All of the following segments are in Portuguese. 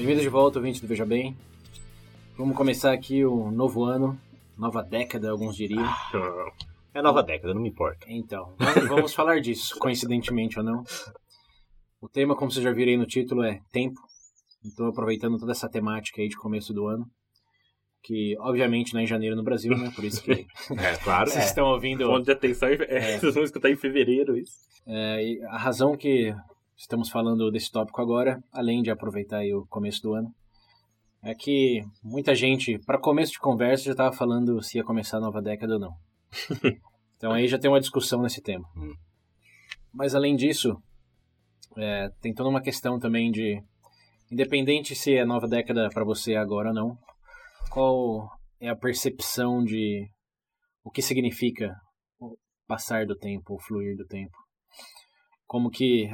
Bem-vindo de volta, ouvinte do Veja Bem. Vamos começar aqui o novo ano, nova década, alguns diriam. É nova década, não me importa. Então, vamos- falar disso, coincidentemente ou não. O tema, como vocês já viram aí no título, é tempo. Então, aproveitando toda essa temática aí de começo do ano, que obviamente não é em janeiro no Brasil, né? Por isso que É, claro. vocês estão ouvindo. Ponto de atenção, é, vocês vão escutar em fevereiro isso. É, e a razão que estamos falando desse tópico agora, além de aproveitar o começo do ano, é que muita gente, para começo de conversa, já estava falando se ia começar a nova década ou não. então aí já tem uma discussão nesse tema. Hum. Mas além disso, é, tem toda uma questão também de, independente se é nova década para você agora ou não, qual é a percepção de o que significa o passar do tempo, o fluir do tempo como que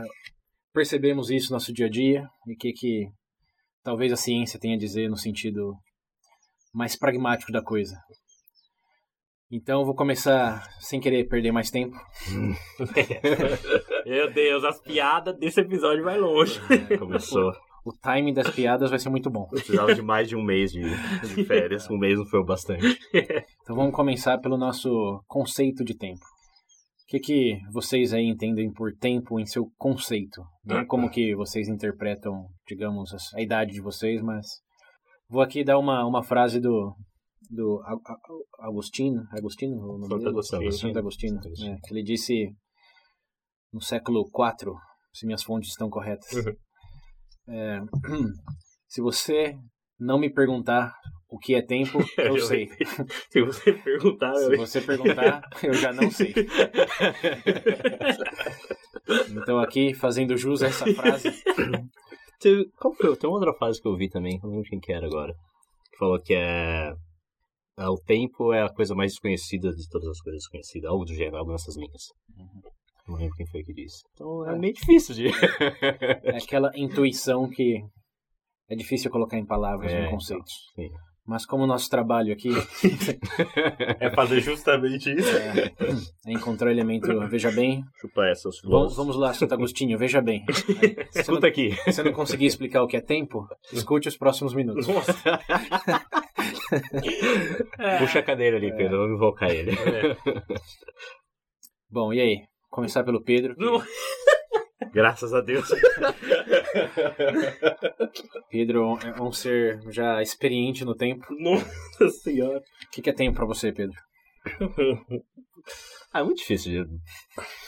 percebemos isso no nosso dia a dia e o que que talvez a ciência tenha a dizer no sentido mais pragmático da coisa. Então eu vou começar sem querer perder mais tempo. Meu Deus, as piadas desse episódio vai longe. É, começou. O timing das piadas vai ser muito bom. Precisava de mais de um mês de, de férias. Um mês não foi o bastante. Então vamos começar pelo nosso conceito de tempo. O que, que vocês aí entendem por tempo em seu conceito? Não como que vocês interpretam, digamos, a idade de vocês, mas vou aqui dar uma, uma frase do do Agostinho, Agostinho, o nome Santo dele? Agostinho. Santo Agostinho, Santo Agostinho. é, que ele disse no século IV, se minhas fontes estão corretas. Uhum. É, se você não me perguntar o que é tempo, eu sei. Se você perguntar, Se eu... você perguntar, eu já não sei. Então aqui, fazendo jus a essa frase, Qual foi? Tem uma outra frase que eu vi também, não lembro quem que era agora. Que falou que é. é, O tempo é a coisa mais desconhecida de todas as coisas conhecidas. Algo do gênero, algo nessas linhas. Não lembro quem foi que disse. Então é meio difícil de. é aquela intuição que é difícil colocar em palavras, É, em conceitos. sim. Mas como o nosso trabalho aqui É fazer justamente isso. é, é encontrar elemento, veja bem, Chupa essa, os vamos, vamos lá, Santo Agostinho, veja bem. Aí, você não, Escuta aqui. se você não conseguir explicar o que é tempo, escute os próximos minutos. Nossa. Puxa a cadeira ali, Pedro, vamos invocar ele. É. Bom, e aí? Começar pelo Pedro. que. Graças a Deus. Pedro é um ser já experiente no tempo. Nossa senhora. O que que é tempo pra você, Pedro? Ah, é muito difícil de.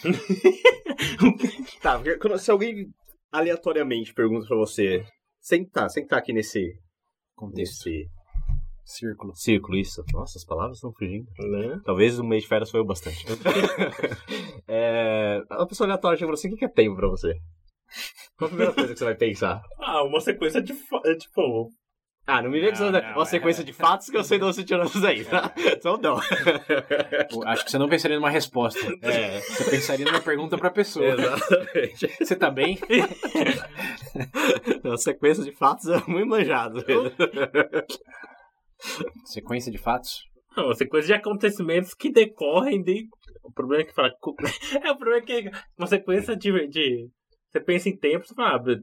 tá, porque quando- se alguém aleatoriamente pergunta pra você, sem sem tá aqui nesse, Contexto. nesse Círculo. círculo, isso. Nossa, as palavras estão fugindo. Né? Talvez o mês de férias foi o bastante. é, uma pessoa aleatória chega e fala assim: o que é tempo pra você? Qual a primeira coisa que você vai pensar? Ah, uma sequência de... é, Tipo... Ah, não me vê que você não, uma é- sequência de fatos que eu sei de onde você tirou isso aí, tá? Então não. Acho que você não pensaria numa resposta. É, Você pensaria numa pergunta pra pessoa. exatamente. Você tá bem? Uma sequência de fatos é muito manjado. Sequência de fatos? Não, sequência de acontecimentos que decorrem de... O problema é que fala... É, o problema é que uma sequência de... de... Você pensa em tempo, você fala... Ah,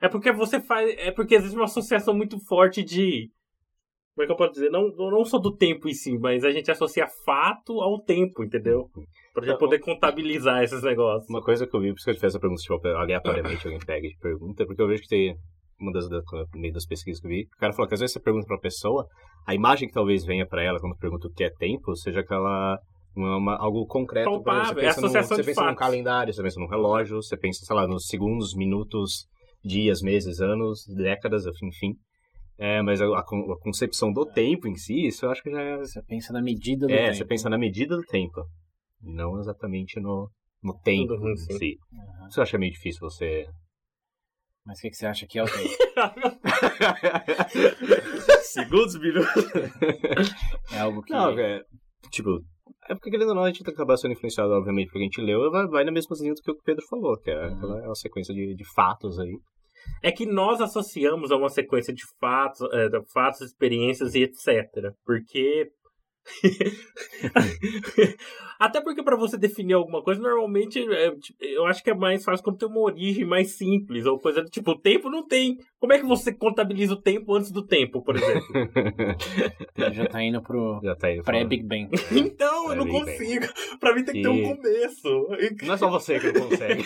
é porque você faz... É porque existe uma associação muito forte de... Como é que eu posso dizer? Não, não só do tempo em si, mas a gente associa fato ao tempo, entendeu? Pra gente poder contabilizar esses negócios. Uma coisa que eu vi, por isso que eu te fiz essa pergunta, tipo, aleatoriamente alguém pega e pergunta, porque eu vejo que tem uma das, da, no meio das pesquisas que eu vi, o cara falou que às vezes você pergunta pra uma pessoa, a imagem que talvez venha pra ela quando pergunta o que é tempo, seja aquela uma, uma- algo concreto. Palpável, você é pensa, num, associação você pensa num calendário, você pensa num relógio, você pensa, sei lá, nos segundos, minutos, dias, meses, anos, décadas, enfim. É, mas a, a a concepção do tempo em si, isso eu acho que já é. Você pensa na medida do É, tempo. você pensa na medida do tempo. Não exatamente no, no tempo Uhum, em si. Aham. Você acha meio difícil você. Mas o que, que você acha que é o tempo? Segundos, minutos. É algo que. Não, é. Tipo, é porque querendo ou não, a gente acaba sendo influenciado, obviamente, porque a gente leu, vai, vai na mesma linha do que o Pedro falou, que é, Uhum. aquela- é uma sequência de, de fatos aí. É que nós associamos a uma sequência de fatos, é, de fatos, experiências e etc. Porque. Até porque pra você definir alguma coisa, normalmente é, tipo, eu acho que é mais fácil quando tem uma origem mais simples, ou coisa do tipo, o tempo não tem. Como é que você contabiliza o tempo antes do tempo, por exemplo? Ele já tá indo pro tá pré-Big Bang. Então, eu não consigo. Pra mim tem que ter um E- começo. Não é só você que não consegue.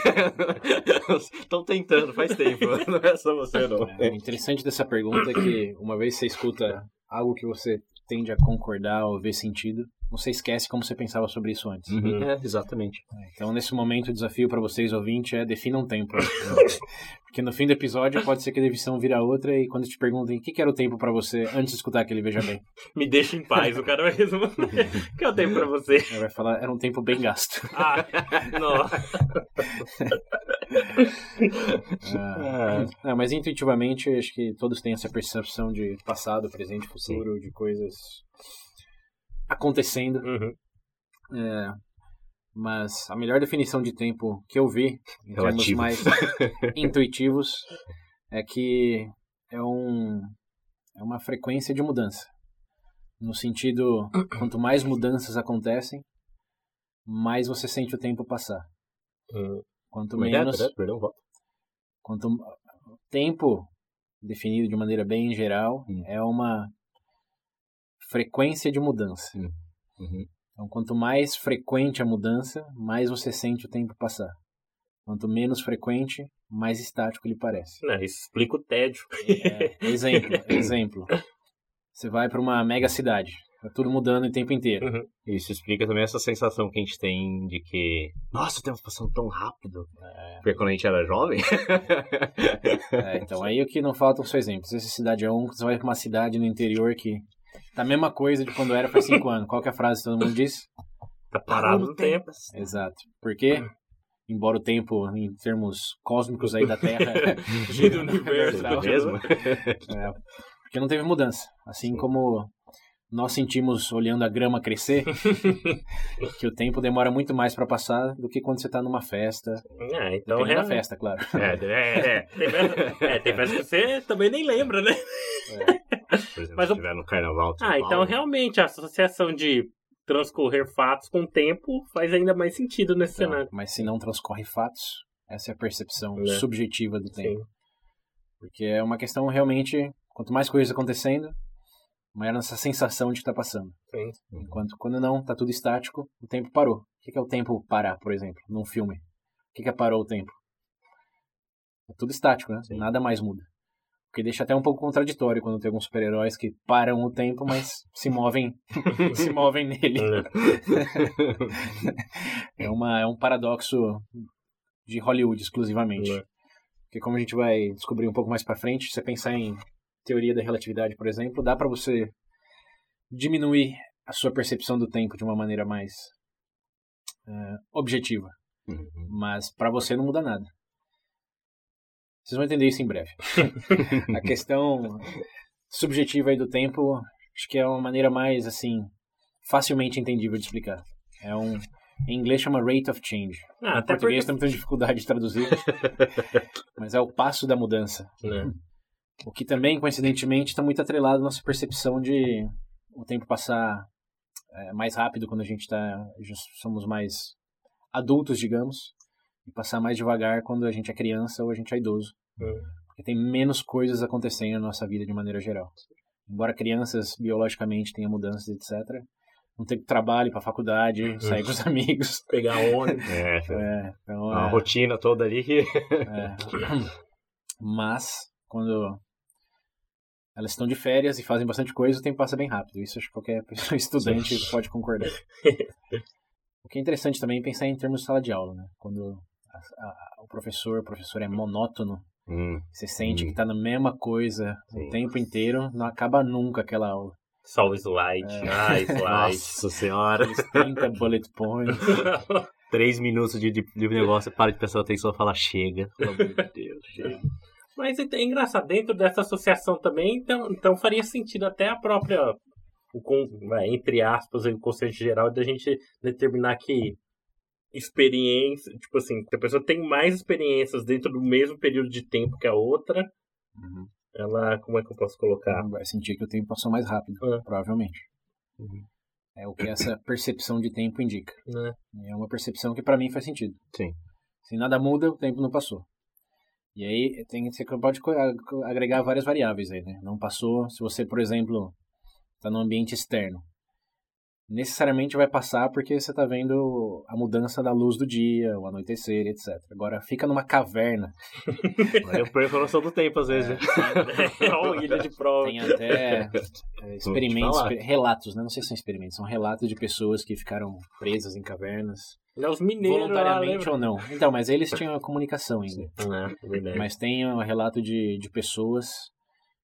Estão tentando faz tempo. Não é só você, não. É, o interessante dessa pergunta é que uma vez você escuta algo que você tende a concordar ou ver sentido, você esquece como você pensava sobre isso antes. Uhum. É, exatamente. Então, nesse momento, o desafio para vocês, ouvintes, é definam um tempo. Porque no fim do episódio pode ser que a definição vira outra e quando te perguntem o que que era o tempo para você antes de escutar aquele Veja Bem, Me deixa em paz, o cara vai responder. O que eu tenho pra você? ele vai falar era um tempo bem gasto. Ah, não. Ah, não, mas intuitivamente, acho que todos têm essa percepção de passado, presente, futuro, de coisas acontecendo. Uhum. É, mas a melhor definição de tempo que eu vi, em termos Relativo. mais intuitivos, é que é, um, é uma frequência de mudança. No sentido, quanto mais mudanças acontecem, mais você sente o tempo passar. Uhum. Quanto é é? menos, Perdão, volta. quanto tempo definido de maneira bem geral Hum. é uma frequência de mudança. Uhum. Então, quanto mais frequente a mudança, mais você sente o tempo passar. Quanto menos frequente, mais estático ele parece. Não, isso explica o tédio. É, exemplo, exemplo. Você vai para uma mega cidade, tá tudo mudando o tempo inteiro. Isso explica também essa sensação que a gente tem de que, nossa, o tempo tá passando tão rápido. Porque quando a gente era jovem. É, então, aí o que não faltam são exemplos. Essa cidade é um, você vai para uma cidade no interior que tá a mesma coisa de quando era faz cinco anos. Qual que é a frase que todo mundo diz? Tá parado no tempo. Exato. Porque, embora o tempo, em termos cósmicos aí da Terra, E do universo. Não. mesmo? É, porque não teve mudança. Assim como nós sentimos olhando a grama crescer, que o tempo demora muito mais para passar do que quando você tá numa festa. É, então Depende da realmente. festa, claro. É, é, é. Tem festa, é, tem festa que você também nem lembra, né? Por exemplo, Mas se o- tiver no carnaval Ah, então Paulo, realmente a associação de transcorrer fatos com o tempo faz ainda mais sentido nesse Então, cenário. mas se não transcorre fatos, essa é a percepção É. subjetiva do tempo. Sim. Porque é uma questão realmente, quanto mais coisas acontecendo, maior essa sensação de que tá passando. Sim. Enquanto quando não, tá tudo estático, o tempo parou. O que é o tempo parar, por exemplo, num filme? O que que é parou o tempo? É tudo estático, né? Sim. Nada mais muda. Que deixa até um pouco contraditório quando tem alguns super-heróis que param o tempo, mas se movem, se movem nele. É, uma, é um paradoxo de Hollywood exclusivamente. É. Porque como a gente vai descobrir um pouco mais pra frente, se você pensar em teoria da relatividade, por exemplo, dá pra você diminuir a sua percepção do tempo de uma maneira mais eh, objetiva. Uhum. Mas pra você não muda nada. Vocês vão entender isso em breve. a questão subjetiva aí do tempo, acho que é uma maneira mais assim facilmente entendível de explicar. É um em inglês chama rate of change. Ah, em até português porque... estamos tendo dificuldade de traduzir. mas é o passo da mudança. né? O que também, coincidentemente, está muito atrelado à nossa percepção de o tempo passar é, mais rápido quando a gente tá, já somos mais adultos, digamos, e passar mais devagar quando a gente é criança ou a gente é idoso. Hum. Porque tem menos coisas acontecendo na nossa vida de maneira geral. Embora crianças biologicamente tenham mudanças, etc., não tem trabalho para faculdade, sair com os amigos. Pegar ônibus. É, É, então, a é, rotina toda ali que. é. Mas, quando elas estão de férias e fazem bastante coisa, o tempo passa bem rápido. Isso acho que qualquer pessoa estudante pode concordar. O que é interessante também é pensar em termos de sala de aula, né? Quando a- a- o professor, o professor é monótono, Hum, você sente Hum. que tá na mesma coisa Sim. o tempo inteiro, não acaba nunca aquela aula. Só o slide. Ah, slide. Nossa senhora. Aqueles 30 bullet points. três minutos de, de, de negócio, para de prestar atenção e fala, chega. Pelo amor de Deus, chega. Mas é é engraçado, dentro dessa associação também, então, então faria sentido até a própria, o, vai, entre aspas, o conceito geral da gente determinar que experiência, tipo assim, que a pessoa tem mais experiências dentro do mesmo período de tempo que a outra, Uhum. ela, como é que eu posso colocar? Vai sentir que o tempo passou mais rápido, É. provavelmente. Uhum. É o que essa percepção de tempo indica. Né? É uma percepção que pra mim faz sentido. Sim. Se nada muda, o tempo não passou. E aí tem, você pode agregar várias variáveis aí, né? Não passou, se você, por exemplo, está num ambiente externo. Necessariamente vai passar porque você está vendo a mudança da luz do dia, o anoitecer, etc. Agora, fica numa caverna. Eu perco a noção do tempo, às vezes. né? Ó, ilha de prova. Tem até é, experimentos, relatos, né? Não sei se são experimentos, são relatos de pessoas que ficaram presas em cavernas, Né, Os mineiros voluntariamente ou não. Então, mas eles tinham a comunicação ainda. É, verdade. Mas tem um relato de, de pessoas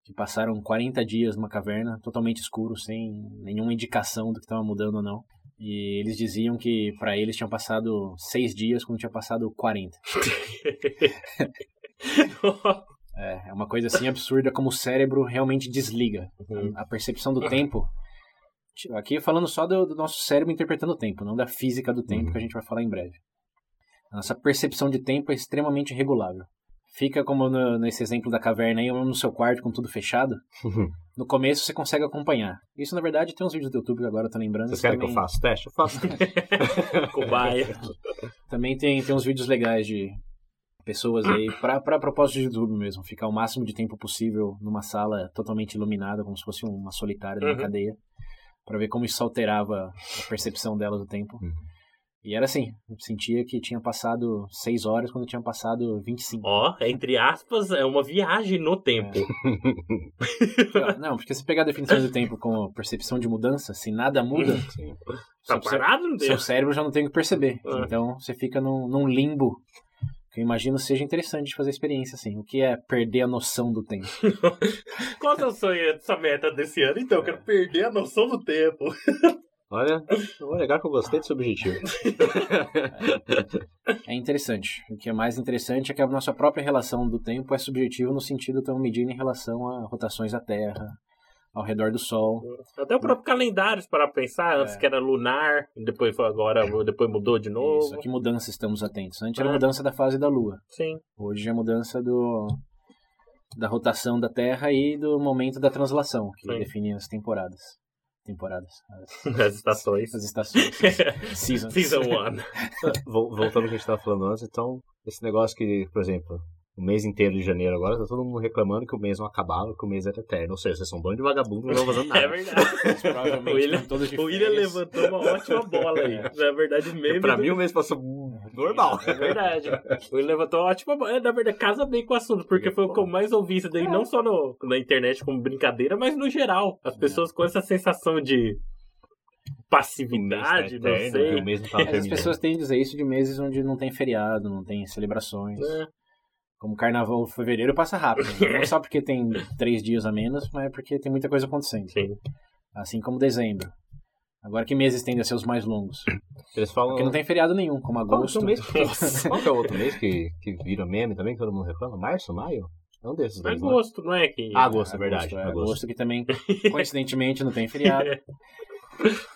que passaram 40 dias numa caverna, totalmente escuro, sem nenhuma indicação do que estava mudando ou não. E eles diziam que para eles tinham passado seis dias quando tinha passado 40. É, é uma coisa assim absurda como o cérebro realmente desliga. Uhum. A percepção do tempo. Aqui falando só do, do nosso cérebro interpretando o tempo, não da física do tempo Uhum. que a gente vai falar em breve. A nossa percepção de tempo é extremamente regulável. Fica como no- nesse exemplo da caverna aí, ou no seu quarto com tudo fechado. No começo você consegue acompanhar. Isso na verdade tem uns vídeos do YouTube que agora eu tô lembrando. Vocês que querem que eu também- faça teste? Eu faço. Cobaia. Também tem, tem uns vídeos legais de pessoas aí, pra, pra propósito de YouTube mesmo, ficar o máximo de tempo possível numa sala totalmente iluminada, como se fosse uma solitária numa Uhum. cadeia, pra ver como isso alterava a percepção dela do tempo. Uhum. E era assim, eu sentia que tinha passado 6 horas quando tinha passado 25. Ó, entre aspas, é uma viagem no tempo. Não, porque se pegar a definição do tempo como percepção de mudança, se nada muda, Sim. Tá seu- parado, não seu cérebro já não tem o que perceber. Ah. Então você fica num, num limbo que eu imagino seja interessante fazer a experiência assim. O que é perder a noção do tempo? Qual é o sonho dessa meta desse ano? Então, eu quero perder a noção do tempo. Olha, é legal que eu gostei desse objetivo. É interessante. O que é mais interessante é que a nossa própria relação do tempo é subjetiva no sentido tão medido em relação a rotações da Terra, ao redor do Sol. Até o próprio calendário, se parar pra pensar, antes É. que era lunar, depois foi agora, depois mudou de novo. Isso, a que mudança estamos atentos. Antes era É. a mudança da fase da Lua. Sim. Hoje é a mudança do, da rotação da Terra e do momento da translação, que Sim. define as temporadas. Temporadas. As, As estações. as estações. Seasons. Season 1. Vol- Voltando ao que a gente estava falando antes, então, esse negócio que, por exemplo, o mês inteiro de janeiro agora, tá todo mundo reclamando que o mês não acabava, que o mês era eterno. Ou seja, vocês são um bando de vagabundo, não estão fazendo nada. É verdade. O William, o William levantou uma ótima bola aí. Na verdade, o meme. pra do- mim o mês passou normal. É verdade. O William levantou uma ótima bola. É, Na verdade, casa bem com o assunto, porque foi o que eu mais ouvi isso daí, não só no, na internet como brincadeira, mas no geral. As pessoas com essa sensação de passividade, O mês tá não eterno, sei. não Mas as pessoas tendem a dizer isso de meses onde não tem feriado, não tem celebrações. É. Como carnaval, fevereiro passa rápido. Não só porque tem três dias a menos, mas porque tem muita coisa acontecendo. Sim. Assim como dezembro. Agora que meses tendem a ser os mais longos? Eles falam. Porque não tem feriado nenhum, como Qual que é agosto. o mês que... Qual que é o outro mês que, que vira meme também, que todo mundo reclama? Março, maio? É um desses é? Agosto, não é que. Ah, agosto, é verdade. É, agosto. agosto que também, coincidentemente, não tem feriado.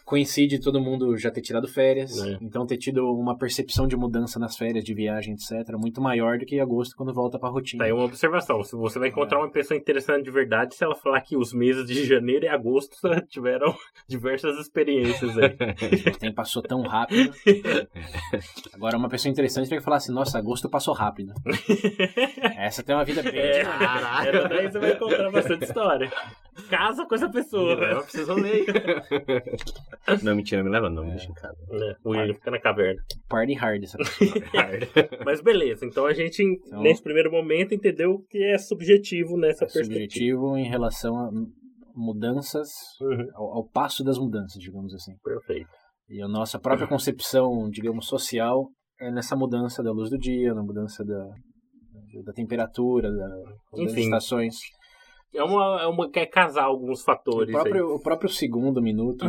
Coincide todo mundo já ter tirado férias. É. Então ter tido uma percepção de mudança nas férias, de viagem, etc. Muito maior do que agosto quando volta pra rotina. Tá aí uma observação. Se você vai encontrar uma pessoa interessante de verdade, se ela falar que os meses de janeiro e agosto tiveram diversas experiências aí. O tempo passou tão rápido. Agora, uma pessoa interessante vai falar assim: Nossa, agosto passou rápido. Essa tem uma vida bem. É, dinâmica. essa daí você vai encontrar bastante história. Casa com essa pessoa. Me leva, precisa ler. não, mentira, me leva não, me deixa em casa. É, o William fica na caverna. Party hard essa pessoa. Mas beleza, então a gente, Então- nesse primeiro momento, entendeu que é subjetivo nessa É perspectiva. subjetivo em relação a mudanças, Uhum, ao, ao passo das mudanças, digamos assim. perfeito. E a nossa própria concepção, digamos, social é nessa mudança da luz do dia, na mudança da, da temperatura, da, das Enfim. estações. É uma, é uma quer casar alguns O fatores aí. próprio, o próprio segundo, minuto,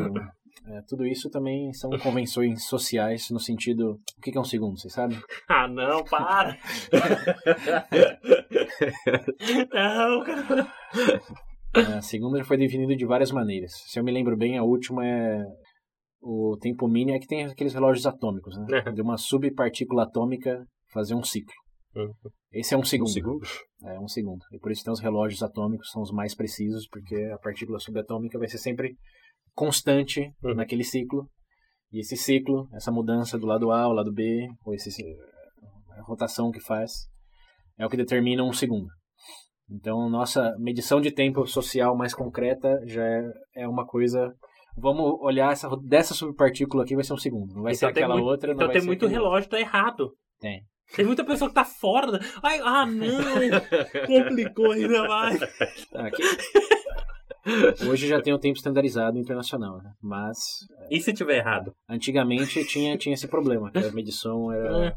É, tudo isso também são convenções sociais no sentido. O que é um segundo, vocês sabem? Ah, não, para! não, cara. É, segundo já foi definido de várias maneiras. Se eu me lembro bem, a última é o tempo mínimo, é que tem aqueles relógios atômicos, né? É. De uma subpartícula atômica fazer um ciclo. Esse é um segundo. Um segundo? É um segundo. E por isso tem os relógios atômicos, são os mais precisos, porque a partícula subatômica vai ser sempre constante Uhum. naquele ciclo. E esse ciclo, essa mudança do lado A ao lado B, ou esse, a rotação que faz, é o que determina um segundo. Então, nossa medição de tempo social mais concreta já é, é uma coisa. Vamos olhar essa, dessa subpartícula aqui, vai ser um segundo. Não vai ser Então tem aquela muito- outra. não Então vai tem ser muito relógio tá errado. Tem. Tem muita pessoa que tá fora. Ai, ah, não! Complicou ainda mais. Aqui. Hoje já tem o tempo standardizado internacional, né? Mas E se tiver errado? antigamente tinha, tinha esse problema, que a medição era. É.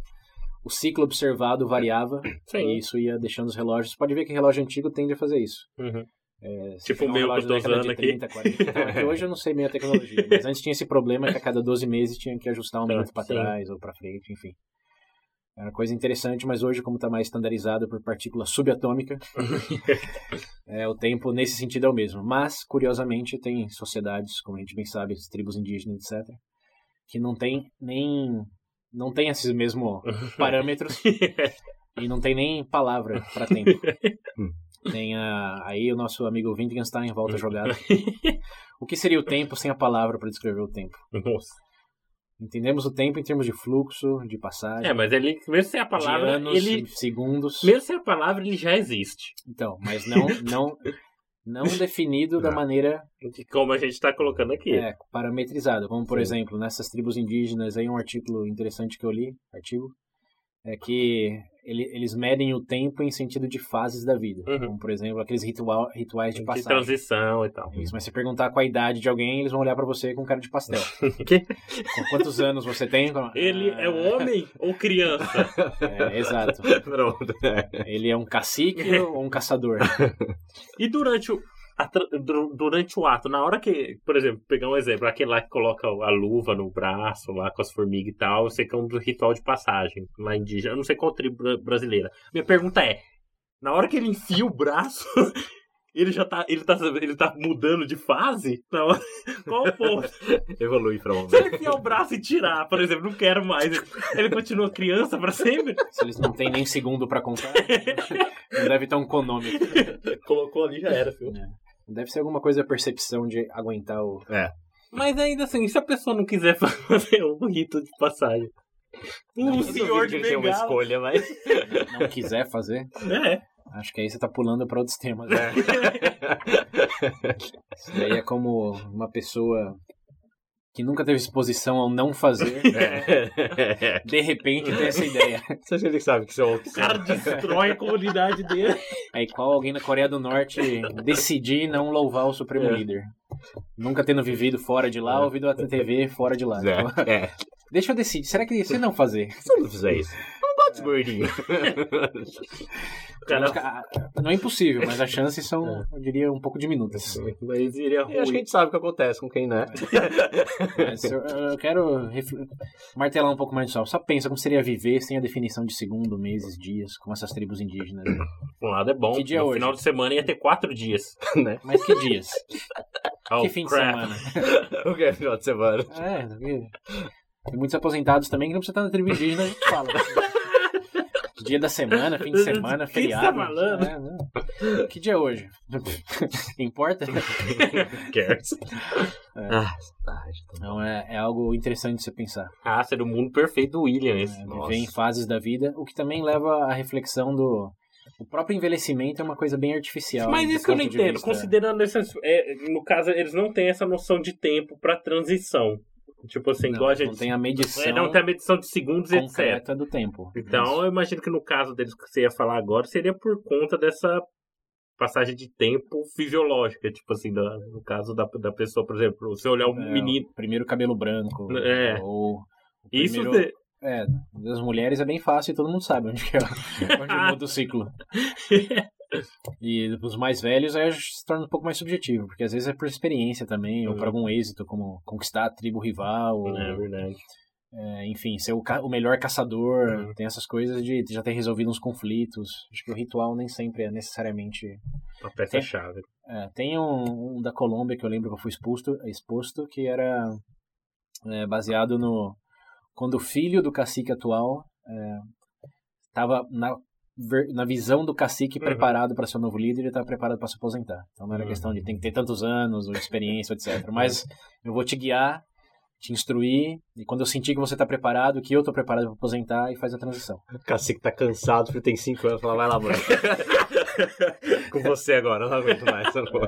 O ciclo observado variava Sim. e isso ia deixando os relógios. Pode ver que relógio antigo tende a fazer isso. Uhum. É, se Tipo o meu que eu relógio tô usando de 30, 40, então, é hoje eu não sei meio a tecnologia, mas antes tinha esse problema que a cada 12 meses tinha que ajustar um Tá, minuto para trás ou para frente, enfim. Era coisa interessante, mas hoje, como está mais estandarizado por partícula subatômica, é, o tempo nesse sentido é o mesmo. Mas, curiosamente, tem sociedades, como a gente bem sabe, tribos indígenas, etc., que não tem nem. não tem esses mesmos parâmetros e não tem nem palavra para tempo. Tem a, aí o nosso amigo Wittgenstein volta a jogada. O que seria o tempo sem a palavra para descrever o tempo? Nossa. Entendemos o tempo em termos de fluxo, de passagem, É, mas ele, mesmo sem a de palavra, anos, ele. segundos. Mesmo sem a palavra, ele já existe. Então, mas não não não definido da Não. maneira Como a gente tá colocando aqui. é, parametrizado. Como, por Sim. exemplo, nessas tribos indígenas, aí um artigo interessante que eu li, artigo, é que ele- eles medem o tempo em sentido de fases da vida. Uhum. Como, por exemplo, aqueles ritual, rituais de de passagem. transição e tal. Isso, mas se perguntar qual a idade de alguém, eles vão olhar pra você com cara de pastel. Que? Com quantos anos você tem? Ele Ah, é um homem ou criança? É, exato. Pronto. Ele é um cacique ou um caçador? E durante o, durante o ato, na hora que, por exemplo, pegar um exemplo, aquele lá que coloca a luva no braço, lá com as formigas e tal, eu sei que é um ritual de passagem lá indígena, eu não sei qual tribo bra- brasileira. Minha pergunta é, na hora que ele enfia o braço, ele já tá, ele tá, ele tá mudando de fase? Hora, qual o ponto? Evolui pra um. Se ele enfiar o braço e tirar, por exemplo, não quero mais, ele continua criança pra sempre? Se eles não têm nem segundo pra contar, deve ter um cronômetro. Colocou ali já era, filho. Deve ser alguma coisa da percepção de aguentar o. É. Mas ainda assim, se a pessoa não quiser fazer um rito de passagem. Um senhor de que ele tem uma escolha, mas. não quiser fazer, É. acho que aí você tá pulando pra outros temas. né? Isso daí é como uma pessoa que nunca teve exposição ao não fazer, de repente tem essa ideia. Você acha que ele sabe que isso é O opção? cara destrói a comunidade dele. É igual alguém na Coreia do Norte decidir não louvar o Supremo É. Líder. Nunca tendo vivido fora de lá, ouvido a TV fora de lá. Então, É. é. deixa eu decidir. Será que se não fazer? Se eu não fizer isso, não. O cara, Não é impossível, mas as chances são, eu diria, um pouco diminutas. mas iria Eu acho que a ruim. gente sabe o que acontece com quem, né? Mas eu, eu quero refl- martelar um pouco mais disso. Só pensa como seria viver sem a definição de segundo, meses, dias, como essas tribos indígenas. né? Um lado é bom. Que dia é no hoje? final de semana ia ter quatro dias. né? Mas que dias? Oh, que fim de crap. semana? O que é final de semana? É, tem muitos aposentados também que não precisa estar na tribo indígena, a gente fala. Dia da semana, fim de semana, Que que você tá feriado. falando? É, não. Que dia é hoje? Importa? Cares. É. Ah, Não, é, é algo interessante de você pensar. Ah, seria o mundo perfeito do William esse. É, Nossa. viver em fases da vida, o que também leva à reflexão do. O próprio envelhecimento é uma coisa bem artificial. Mas do isso que eu não entendo. vista- Considerando essas. é, no caso, eles não têm essa noção de tempo pra transição. Tipo assim, não, não tem a medição É, não tem a medição de segundos, etc. do tempo. Então, eu imagino que no caso deles que você ia falar agora, seria por conta dessa passagem de tempo fisiológica, tipo assim, da- no caso da, da pessoa, por exemplo, você olhar um É, menino. Primeiro cabelo branco. É. Ou. o Isso primeiro- de- É, das mulheres é bem fácil e todo mundo sabe onde, que é, onde muda o ciclo. E os mais velhos aí se torna um pouco mais subjetivo, porque às vezes é por experiência também, ou por Uhum. algum êxito, como conquistar a tribo rival, ou, É verdade. é, enfim, ser o, o melhor caçador, Uhum. tem essas coisas de já ter resolvido uns conflitos. Acho que o ritual nem sempre é necessariamente. Uma peça-chave. É, tem um, um da Colômbia que eu lembro que eu fui exposto, exposto que era é, baseado no. Quando o filho do cacique atual estava na, ver- na visão do cacique Uhum. preparado para ser o novo líder, ele estava preparado para se aposentar. Então não era Uhum. questão de tem que ter tantos anos, ou experiência, etc. Mas eu vou te guiar, te instruir, e quando eu sentir que você está preparado, que eu estou preparado para aposentar, e faz a transição. O cacique tá cansado, porque tem 5 anos, fala, vai lá, mano. Com você agora, eu não aguento mais. tá bom.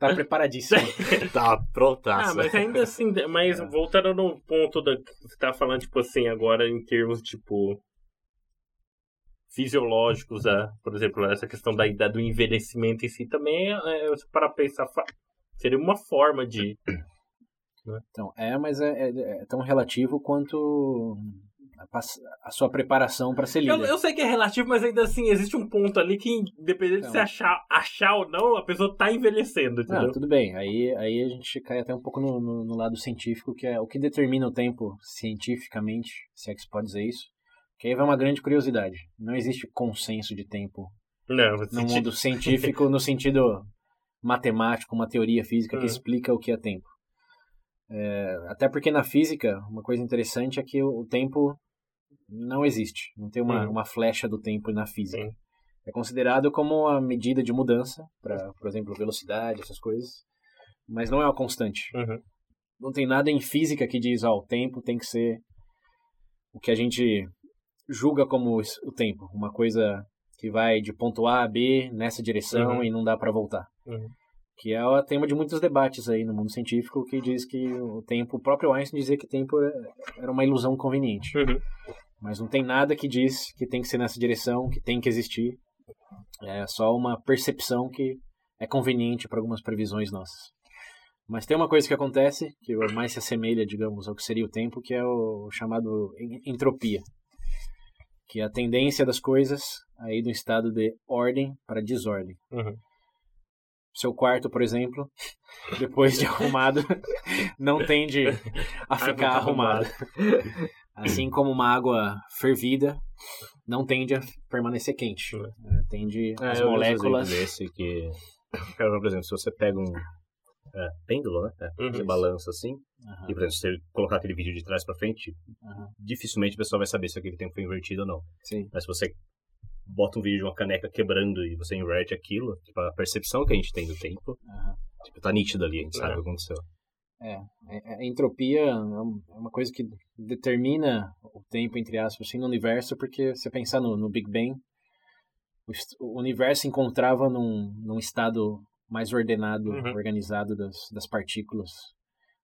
Tá preparadíssimo. Tá prontaço. Ah, mas ainda assim, mas É. voltando no ponto da que você tá falando, tipo assim, agora em termos, tipo, fisiológicos, ah, por exemplo, essa questão da idade do envelhecimento em si também, é, se para pensar, seria uma forma de... Então, é, mas é, é- é tão relativo quanto a, sua preparação para ser líder. Eu, eu sei que é relativo, mas ainda assim, existe um ponto ali que, independente de Então. você achar, achar ou não, a pessoa tá envelhecendo, entendeu? Não, tudo bem. Aí, aí a gente cai até um pouco no, no, no lado científico, que é o que determina o tempo cientificamente, se é que se pode dizer isso. Que aí vai uma grande curiosidade. Não existe consenso de tempo Não, no senti- mundo científico, no sentido matemático, uma teoria física que Hum. explica o que é tempo. É, até porque na física, uma coisa interessante é que o, tempo não existe. Não tem uma, Uhum. uma flecha do tempo na física. Sim. É considerado como uma medida de mudança, para, por exemplo, velocidade, essas coisas. Mas não é uma constante. Uhum. Não tem nada em física que diz, ó, o tempo tem que ser o que a gente julga como o tempo. Uma coisa que vai de ponto A a B nessa direção Uhum. e não dá para voltar. Uhum. Que é o tema de muitos debates aí no mundo científico que diz que o tempo, o próprio Einstein dizia que o tempo era uma ilusão conveniente. Uhum. Mas não tem nada que diz que tem que ser nessa direção, que tem que existir. É só uma percepção que é conveniente para algumas previsões nossas. Mas tem uma coisa que acontece, que mais se assemelha, digamos, ao que seria o tempo, que é o chamado en- entropia. Que é a tendência das coisas aí do estado de ordem para desordem. Uhum. Seu quarto, por exemplo, depois de arrumado, não tende a ficar muito arrumado. Assim como uma água fervida não tende a permanecer quente. É. É, Tende É, as moléculas. desse que. Por exemplo, se você pega um é, pêndulo, né? É, Uhum. Você balança assim, Aham, e por exemplo, se você colocar aquele vídeo de trás pra frente, aham, dificilmente a pessoa vai saber se aquele tempo foi invertido ou não. sim. Mas se você bota um vídeo de uma caneca quebrando e você inverte aquilo, tipo, a percepção que a gente tem do tempo, tipo, tá nítido ali, a gente É. sabe o que aconteceu. É, é- a entropia é um- é uma coisa que determina o tempo, entre aspas, assim, no universo, porque se você pensar no, no Big Bang, o, o universo encontrava num, num estado mais ordenado, Uhum. organizado das, das partículas,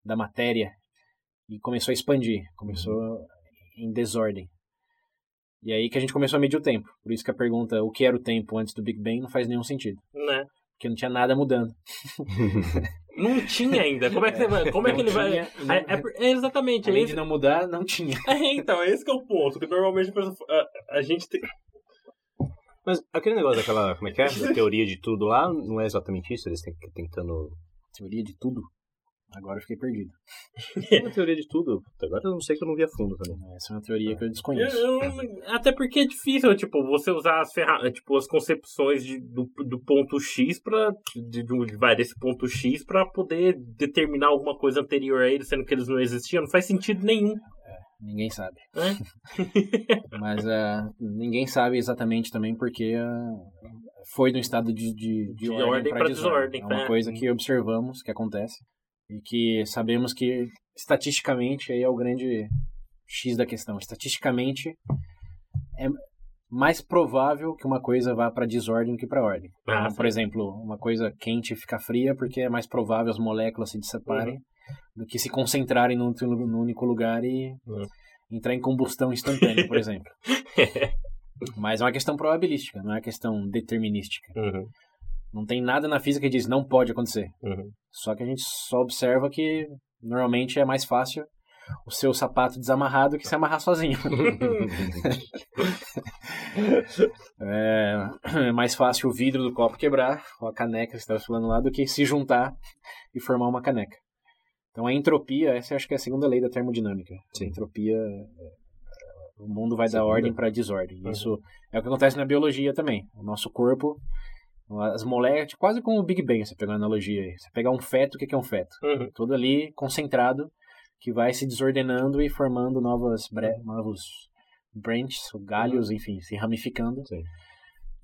da matéria, e começou a expandir, começou em desordem. E aí que a gente começou a medir o tempo. Por isso que a pergunta, o que era o tempo antes do Big Bang, não faz nenhum sentido. Né? Porque não tinha nada mudando. Não tinha ainda. Como é que, vai, como é que ele vai. tinha, não- É, é é exatamente. É Além esse, de não mudar, não tinha. é, então, esse que é o ponto. Que normalmente a- a gente tem. Mas aquele negócio daquela, como é que é? Da teoria de tudo lá, não é exatamente isso? Eles têm que tentando. Teoria de tudo. Agora eu fiquei perdido. É uma teoria de tudo. Agora eu não sei que eu não vi a fundo também. Essa é uma teoria que eu Eu- desconheço. eu- até porque é difícil, tipo, você usar as ferramentas, tipo, as concepções de- do, do ponto X pra. De, de- vai, desse ponto X pra poder determinar alguma coisa anterior a ele, sendo que eles não existiam. Não faz sentido nenhum. Ninguém sabe. né? Mas ah, ninguém sabe exatamente também porque ah, foi de um estado de, de, de, De ordem, ordem para desordem. desordem, É uma né? coisa que observamos que acontece e que sabemos que estatisticamente aí é o grande X da questão. Estatisticamente é mais provável que uma coisa vá para desordem do que para ordem. Ah, Então, por exemplo, uma coisa quente ficar fria porque é mais provável as moléculas se disseparem Uhum. Do que se concentrarem num, num único lugar e Uhum. entrar em combustão instantânea, por exemplo. Mas é uma questão probabilística, não é uma questão determinística. Uhum, Não tem nada na física que diz não pode acontecer. uhum. Só que a gente só observa que normalmente é mais fácil o seu sapato desamarrado que se amarrar sozinho. É, é mais fácil o vidro do copo quebrar, ou a caneca que você estava falando lá, do que se juntar e formar uma caneca. Então a entropia, essa acho que é a segunda lei da termodinâmica. A entropia, é, o mundo vai Segunda. da ordem para a desordem. Uhum. Isso é o que acontece na biologia também. O nosso corpo, as moléculas, quase como o Big Bang, você pegar a analogia aí. Você pegar um feto, o que é um feto? Uhum. Todo ali concentrado, que vai se desordenando e formando novas bre novos branches, galhos, enfim, se ramificando. Sim.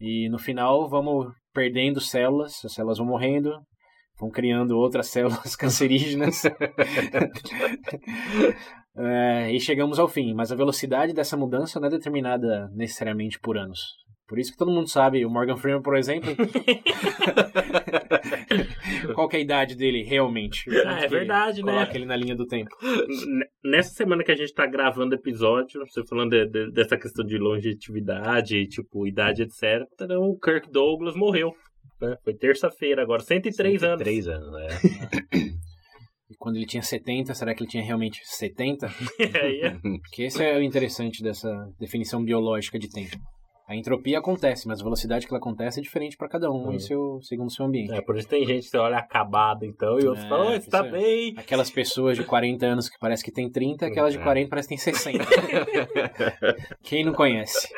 E no final vamos perdendo células, as células vão morrendo, vão criando outras células cancerígenas. É, e chegamos ao fim. Mas a velocidade dessa mudança não é determinada necessariamente por anos. Por isso que todo mundo sabe, o Morgan Freeman, por exemplo, qual que é a idade dele realmente? Ah, é verdade, né? Coloca ele na linha do tempo. Nessa semana que a gente tá gravando episódio, você falando de- de- dessa questão de longevidade, tipo, idade, etc. O Kirk Douglas morreu. Né? Foi terça-feira agora, 103 anos. 103 anos, né? E quando ele tinha 70, será que ele tinha realmente 70? Aí é- Porque esse é o interessante dessa definição biológica de tempo. A entropia acontece, mas a velocidade que ela acontece é diferente para cada um, Uhum. em seu, segundo o seu ambiente. é, por isso tem gente que olha acabado, então, e outros É, falam, "Oi, você tá isso é. bem. Aquelas pessoas de 40 anos que parece que tem 30, aquelas de É. 40 parece que tem 60. Quem não conhece?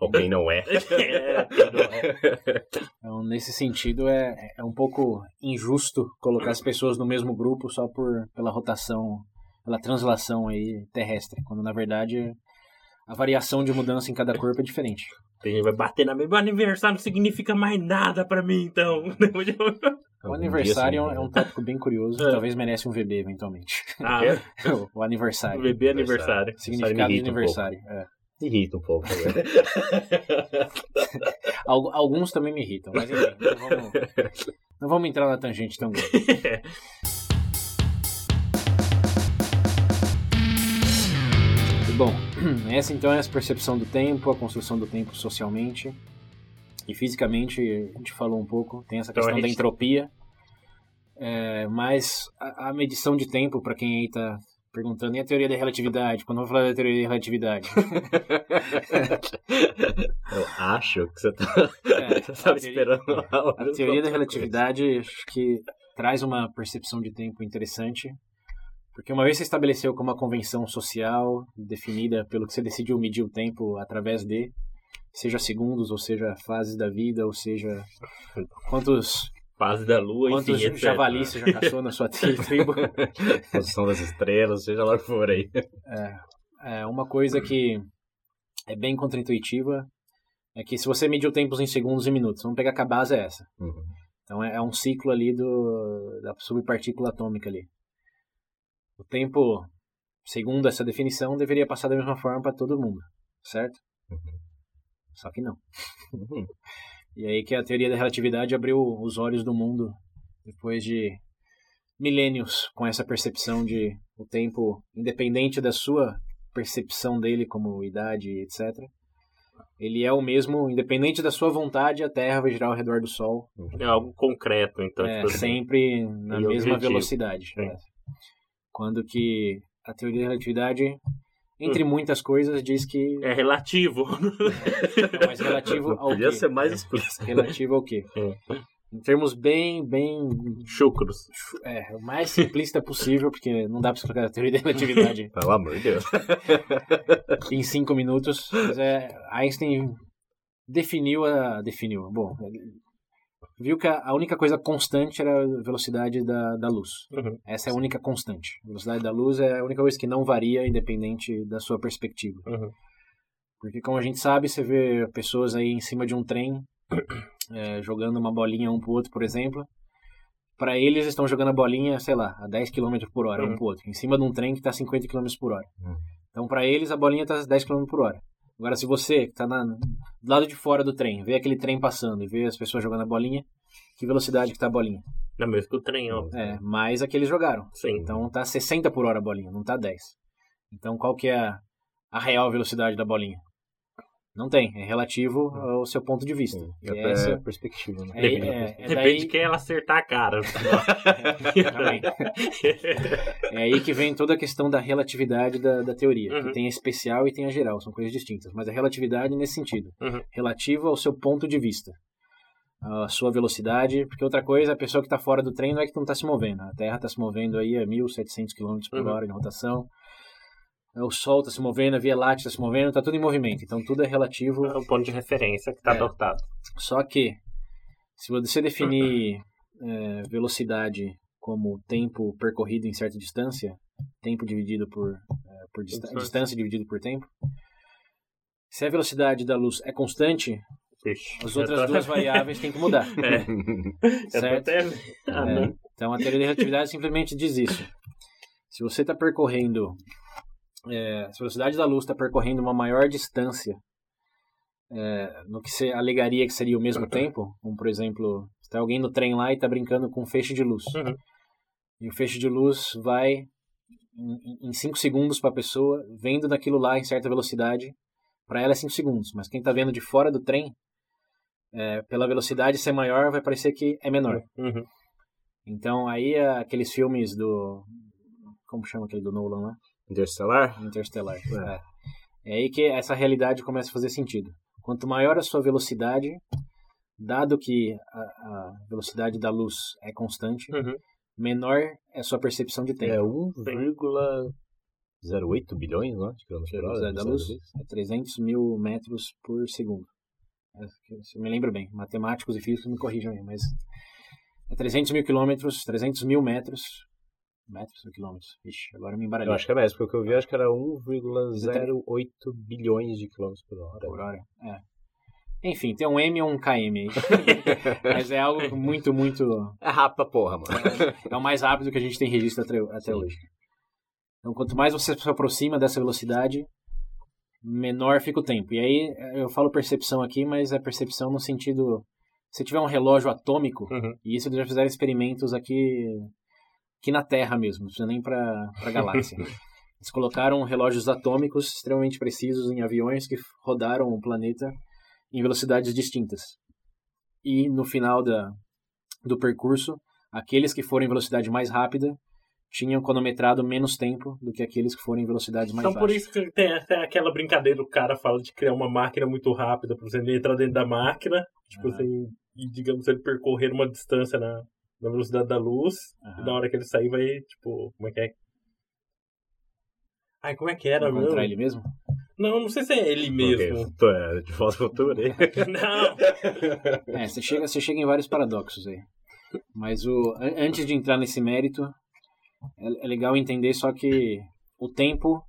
Ou quem não é. É, não é. Então, nesse sentido, é, é um pouco injusto colocar as pessoas no mesmo grupo só por, pela rotação, pela translação aí terrestre, quando na verdade a variação de mudança em cada corpo é diferente. Tem gente que vai bater na mesma aniversário, não significa mais nada pra mim, então. O aniversário é um- assim, é um tópico bem curioso, É. talvez merece um VB eventualmente. ah, o aniversário. bebê aniversário. Significado de irrita um aniversário. é. Irrita um pouco. Né? Al- Alguns também me irritam, mas enfim, não vamos, não vamos entrar na tangente tão Bom, essa então é a percepção do tempo, a construção do tempo socialmente e fisicamente, a gente falou um pouco, tem essa Então, a questão da gente- entropia, é, mas a, a medição de tempo, para quem aí está perguntando, e a teoria da relatividade? Quando eu vou falar da teoria da relatividade? Eu acho que você tá, É, você tava a teoria- esperando A teoria da relatividade acho que traz uma percepção de tempo interessante, porque uma vez você estabeleceu como uma convenção social definida pelo que você decidiu medir o tempo através de, seja segundos, ou seja fases da vida, ou seja quantos, Fase da lua, quantos enfim, javalis você já caçou na sua tri- tribo. Posição das estrelas, seja lá o que for aí. É, uma coisa que é bem contraintuitiva é que se você medir o tempo em segundos e minutos, vamos pegar que a base é essa. Uhum. Então é, é um ciclo ali do, da subpartícula atômica ali. O tempo, segundo essa definição, deveria passar da mesma forma para todo mundo, certo? Uhum. Só que não. Uhum. E aí que a teoria da relatividade abriu os olhos do mundo depois de milênios com essa percepção de o tempo, independente da sua percepção dele como idade, etc. Ele é o mesmo, independente da sua vontade, a Terra vai girar ao redor do Sol É algo concreto, então. é, tipo assim. sempre na mesma objetivo. velocidade. É. Quando que a teoria da relatividade, Hum. entre muitas coisas, diz que É relativo. é mais relativo ao podia quê? ser mais explícito. Relativo ao quê? É. Em termos bem, bem, Chucros. é, o mais simplista possível, porque não dá pra explicar a teoria da relatividade Pelo amor de Deus. em cinco minutos. Mas é, Einstein definiu a. definiu. Bom, viu que a única coisa constante era a velocidade da, da luz. Uhum. Essa é a única constante. A velocidade da luz é a única coisa que não varia, independente da sua perspectiva. Uhum. Porque, como a gente sabe, você vê pessoas aí em cima de um trem é, jogando uma bolinha um pro outro, por exemplo. Para eles, estão jogando a bolinha, sei lá, a 10 km por hora, um Uhum. pro outro. Em cima de um trem que está a 50 km por hora. Uhum. Então, para eles, a bolinha está a 10 km por hora. Agora, se você, que está do lado de fora do trem, vê aquele trem passando e vê as pessoas jogando a bolinha, que velocidade que tá a bolinha? Na mesma que o trem, ó. É, mais a que eles jogaram. Sim. Então tá 60 por hora a bolinha, não tá 10. Então qual que é a, a real velocidade da bolinha? Não tem, é relativo ao seu ponto de vista. Sim, E é essa- essa perspectiva, né? é, Depende, é, é depende daí- de quem ela acertar a cara. É aí que vem toda a questão da relatividade da, da teoria. Uhum. Que tem a especial e tem a geral, são coisas distintas. Mas a relatividade nesse sentido. Uhum. Relativo ao seu ponto de vista. A sua velocidade, porque outra coisa, a pessoa que está fora do trem não é que não está se movendo. A Terra está se movendo aí a 1.700 km por Uhum. hora de rotação. O Sol está se movendo, a Via Láctea está se movendo, está tudo em movimento. Então tudo é relativo É o ponto de referência que está É. adotado. só que, se você definir eh, velocidade como tempo percorrido em certa distância, tempo dividido por, eh, por dista- Distância. distância dividido por tempo, se a velocidade da luz é constante, Ixi, as outras tô- duas variáveis têm que mudar. É, certo? até... Ah, É, então a teoria da relatividade simplesmente diz isso. Se você está percorrendo, é, se a velocidade da luz está percorrendo uma maior distância é, no que você alegaria que seria o mesmo tempo, como por exemplo, está alguém no trem lá e está brincando com um feixe de luz. Uhum. E o feixe de luz vai em 5 segundos para a pessoa, vendo daquilo lá em certa velocidade, para ela é 5 segundos, mas quem está vendo de fora do trem, é, pela velocidade ser maior, vai parecer que é menor. Uhum. Então aí é aqueles filmes do. Como chama aquele do Nolan lá? Interstellar? Interstellar. É. é aí que essa realidade começa a fazer sentido. Quanto maior a sua velocidade, dado que a, a velocidade da luz é constante, Uhum. menor é a sua percepção de tempo. É 1,08 bilhões, né? De quilômetros por hora. da luz é 300 mil metros por segundo. É, se eu me lembro bem, matemáticos e físicos me corrijam aí, mas é 300 mil quilômetros, 300 mil metros, metros ou quilômetros? Ixi, agora eu me embaralhei. Eu acho que é mais, porque o que eu vi acho que era 1,08 bilhões de quilômetros por hora. por hora. É. Enfim, tem um M ou um KM aí. Mas é algo muito, muito. É rápido pra porra, mano. É o mais rápido que a gente tem registro até, até hoje. Então, quanto mais você se aproxima dessa velocidade, menor fica o tempo. E aí, eu falo percepção aqui, mas é percepção no sentido. Se tiver um relógio atômico, Uhum. e isso eles já fizeram experimentos aqui, aqui na Terra mesmo, não precisa nem para a galáxia. Eles colocaram relógios atômicos extremamente precisos em aviões que rodaram o planeta em velocidades distintas. E no final da, do percurso, aqueles que foram em velocidade mais rápida tinham cronometrado menos tempo do que aqueles que foram em velocidades mais Então por baixas. isso que tem até aquela brincadeira, o cara fala de criar uma máquina muito rápida pra você entrar dentro da máquina, tipo assim, e digamos ele percorrer uma distância na, na velocidade da luz, e Aham. na hora que ele sair vai, tipo, como é que é? Ai, como é que era, meu? Encontrar ele mesmo? Não, não sei se é ele mesmo. Ok, tô, é, de volta ao futuro aí. Não. É, você chega, você chega em vários paradoxos aí. Mas o, an- antes de entrar nesse mérito, é, é legal entender só que o tempo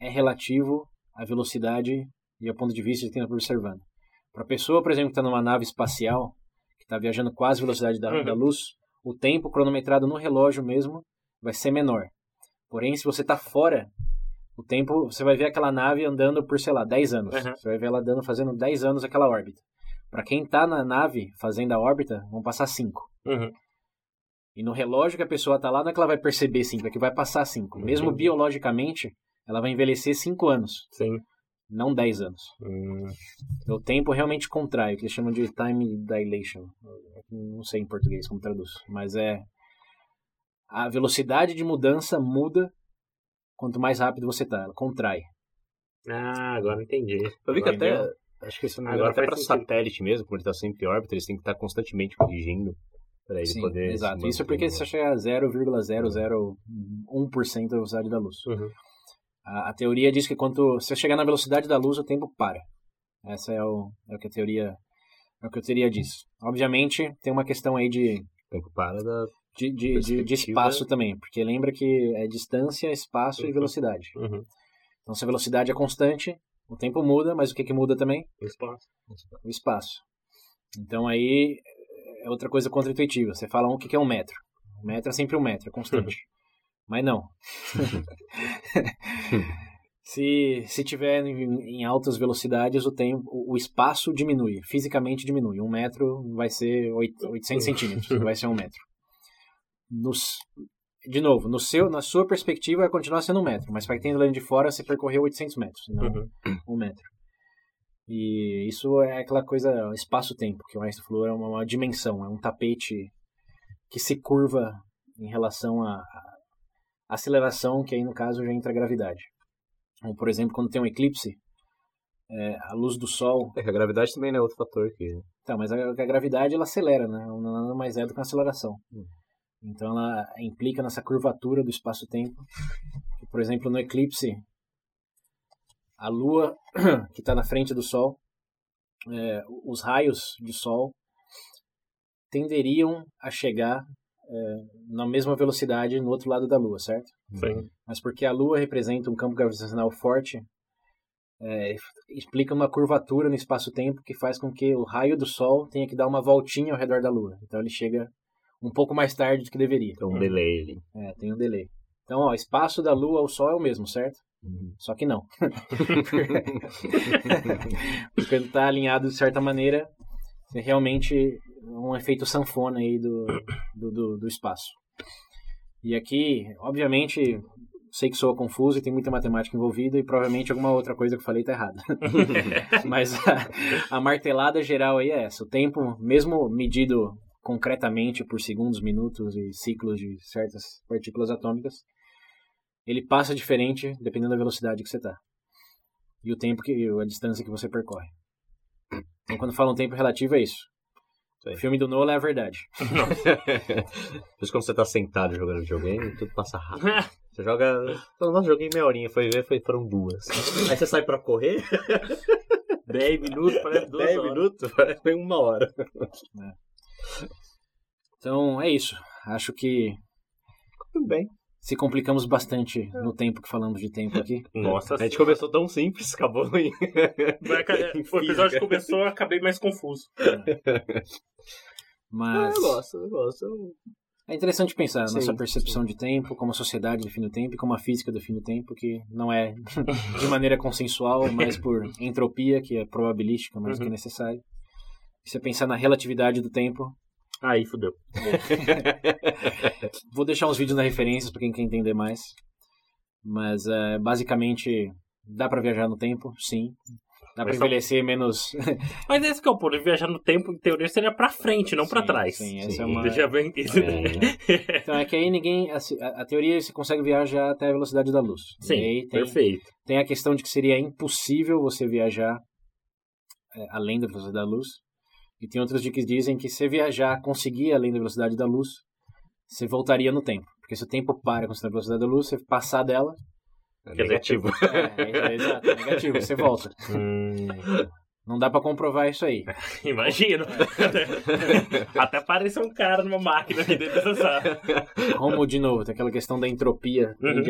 é relativo à velocidade e ao ponto de vista de quem está observando. Para a pessoa, por exemplo, que está numa nave espacial, está viajando quase a velocidade da, Uhum. da luz, o tempo cronometrado no relógio mesmo vai ser menor. Porém, se você está fora, o tempo, você vai ver aquela nave andando por, sei lá, 10 anos. Uhum. Você vai ver ela andando, fazendo 10 anos aquela órbita. Para quem está na nave fazendo a órbita, vão passar 5. Uhum. E no relógio que a pessoa está lá, não é que ela vai perceber 5, é que vai passar 5. Mesmo biologicamente, ela vai envelhecer 5 anos, Sim. Não 10 anos. Hum. O tempo realmente contrai, o que eles chamam de time dilation. Não sei em português como traduz, mas é a velocidade de mudança muda quanto mais rápido você tá, ela contrai. Ah, agora entendi. Eu vi que até, Agora acho que se não Agora até sentido. satélite mesmo, como ele tá sempre em órbita, eles têm que estar constantemente corrigindo pra ele Sim, poder... exato. Isso manter, porque você chega a 0,001% da velocidade da luz. Uhum. A, a teoria diz que quando você chegar na velocidade da luz, o tempo para. Essa é o, é o que a teoria é o que a teoria diz. Obviamente, tem uma questão aí de, O tempo para da... de, de, de, de espaço também, porque lembra que é distância, espaço e Uhum. velocidade. Uhum. Então, se a velocidade é constante, o tempo muda, mas o que, que muda também? Espaço. O espaço. Então, aí é outra coisa contra-intuitiva. Você fala um, o que, que é um metro? Um metro é sempre um metro, é constante. Mas não. se, se tiver em, em altas velocidades, o tempo, o, espaço diminui, fisicamente diminui. Um metro vai ser oit- 800 centímetros, vai ser um metro. Nos, de novo, no seu, na sua perspectiva vai continuar sendo um metro, mas para quem está olhando de fora, você percorreu 800 metros, não Uhum. um metro. E isso é aquela coisa, espaço-tempo, que o Einstein falou, é uma, uma dimensão, é um tapete que se curva em relação à aceleração, que aí no caso já entra a gravidade. Então, por exemplo, quando tem um eclipse, é, a luz do Sol É que a gravidade também não é outro fator que. Tá, mas a, a gravidade ela acelera, né? Nada mais é do que uma aceleração. Hum. Então ela implica nessa curvatura do espaço-tempo. Por exemplo, no eclipse, a Lua que está na frente do Sol, é, os raios de Sol tenderiam a chegar é, na mesma velocidade no outro lado da Lua, certo? Sim. Mas porque a Lua representa um campo gravitacional forte, é, explica uma curvatura no espaço-tempo que faz com que o raio do Sol tenha que dar uma voltinha ao redor da Lua. Então ele chega um pouco mais tarde do que deveria. Tem um delay ali. É, tem um delay. Então, ó, o espaço da Lua ao Sol é o mesmo, certo? Só que não. Porque ele está alinhado de certa maneira, é realmente um efeito sanfona aí do, do, do, do espaço. E aqui, obviamente, sei que soa confuso e tem muita matemática envolvida e provavelmente alguma outra coisa que eu falei está errada. Mas a, a martelada geral aí é essa. O tempo, mesmo medido concretamente por segundos, minutos e ciclos de certas partículas atômicas, ele passa diferente dependendo da velocidade que você está. E o tempo que a distância que você percorre. Então quando falam tempo relativo é isso. O filme do Nolan é a verdade. Por isso quando você tá sentado jogando videogame, tudo passa rápido. Você joga. Nossa, joguei meia horinha, foi ver, foi, foram duas. Aí você sai pra correr, 10 minutos, parece 2 10 horas. minutos, parece foi uma hora. Então é isso. Acho que Tudo bem. Se complicamos bastante no tempo que falamos de tempo aqui. Nossa A gente começou tão simples, acabou em. Vai ca- O episódio começou, eu acabei mais confuso. Mas eu gosto, eu gosto. é interessante pensar na Sim, nossa percepção de tempo, como a sociedade define o tempo e como a física define o tempo, que não é de maneira consensual, mas por entropia, que é probabilística, mais do que Uhum. necessário. Você pensar na relatividade do tempo, Aí, fudeu. Vou deixar uns vídeos na referências para quem quer entender mais. Mas é, basicamente dá para viajar no tempo, sim. Dá para Mas só- envelhecer menos. Mas esse que é o ponto. Viajar no tempo, em teoria, seria pra frente, não pra Sim, trás. Sim, essa Sim. é uma. Deixa bem isso. Então é que aí ninguém. assim, A, a teoria você consegue viajar até a velocidade da luz. Sim, tem, perfeito. tem a questão de que seria impossível você viajar é, além da velocidade da luz. E tem outros de que dizem que se viajar, conseguir além da velocidade da luz, você voltaria no tempo. Porque se o tempo para está na velocidade da luz, você passar dela, É dizer, negativo. É, é, é, exato, é negativo, você volta. Hum, Não dá pra comprovar isso aí. imagino. Até parece um cara numa máquina aqui dentro dessa sala. Como, de novo, tem aquela questão da entropia Uhum.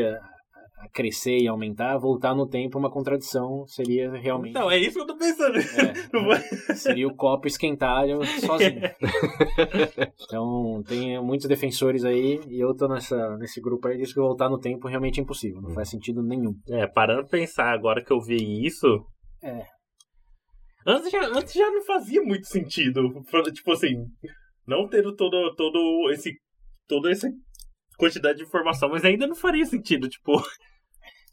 Crescer e aumentar, voltar no tempo, uma contradição seria realmente. Então, é isso que eu tô pensando. É, Não vai- seria o copo esquentar sozinho. Então, tem muitos defensores aí, e eu tô nessa, nesse grupo aí, diz que voltar no tempo realmente é impossível, não faz sentido nenhum. É, parando pra pensar agora que eu vi isso. É. Antes já, antes já não fazia muito sentido. Tipo assim, não tendo todo, todo esse. toda essa quantidade de informação, mas ainda não faria sentido, tipo.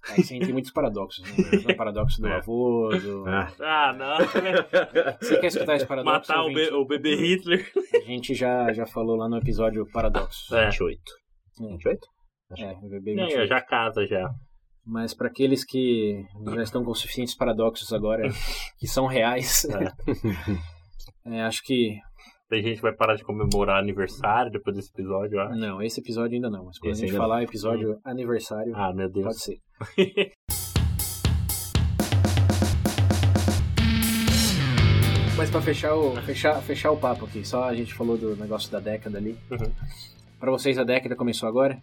Aí sim, tem muitos paradoxos, né? O paradoxo do É. avô, do... Ah, Ah, não. Você quer escutar esse paradoxo? Matar o, o bebê Hitler. A gente já, já falou lá no episódio Paradoxos. É. 28. É. 28? É, o bebê Não, 28. já casa já. Mas para aqueles que já estão com suficientes paradoxos agora, que são reais, é, acho que. Tem gente que vai parar de comemorar aniversário depois desse episódio, eu acho. Não, esse episódio ainda não. Mas quando Esse a gente falar episódio aniversário, Ah, meu Deus. pode ser. Mas para fechar o, fechar, fechar o papo aqui, só a gente falou do negócio da década ali. Uhum. Para vocês, a década começou agora?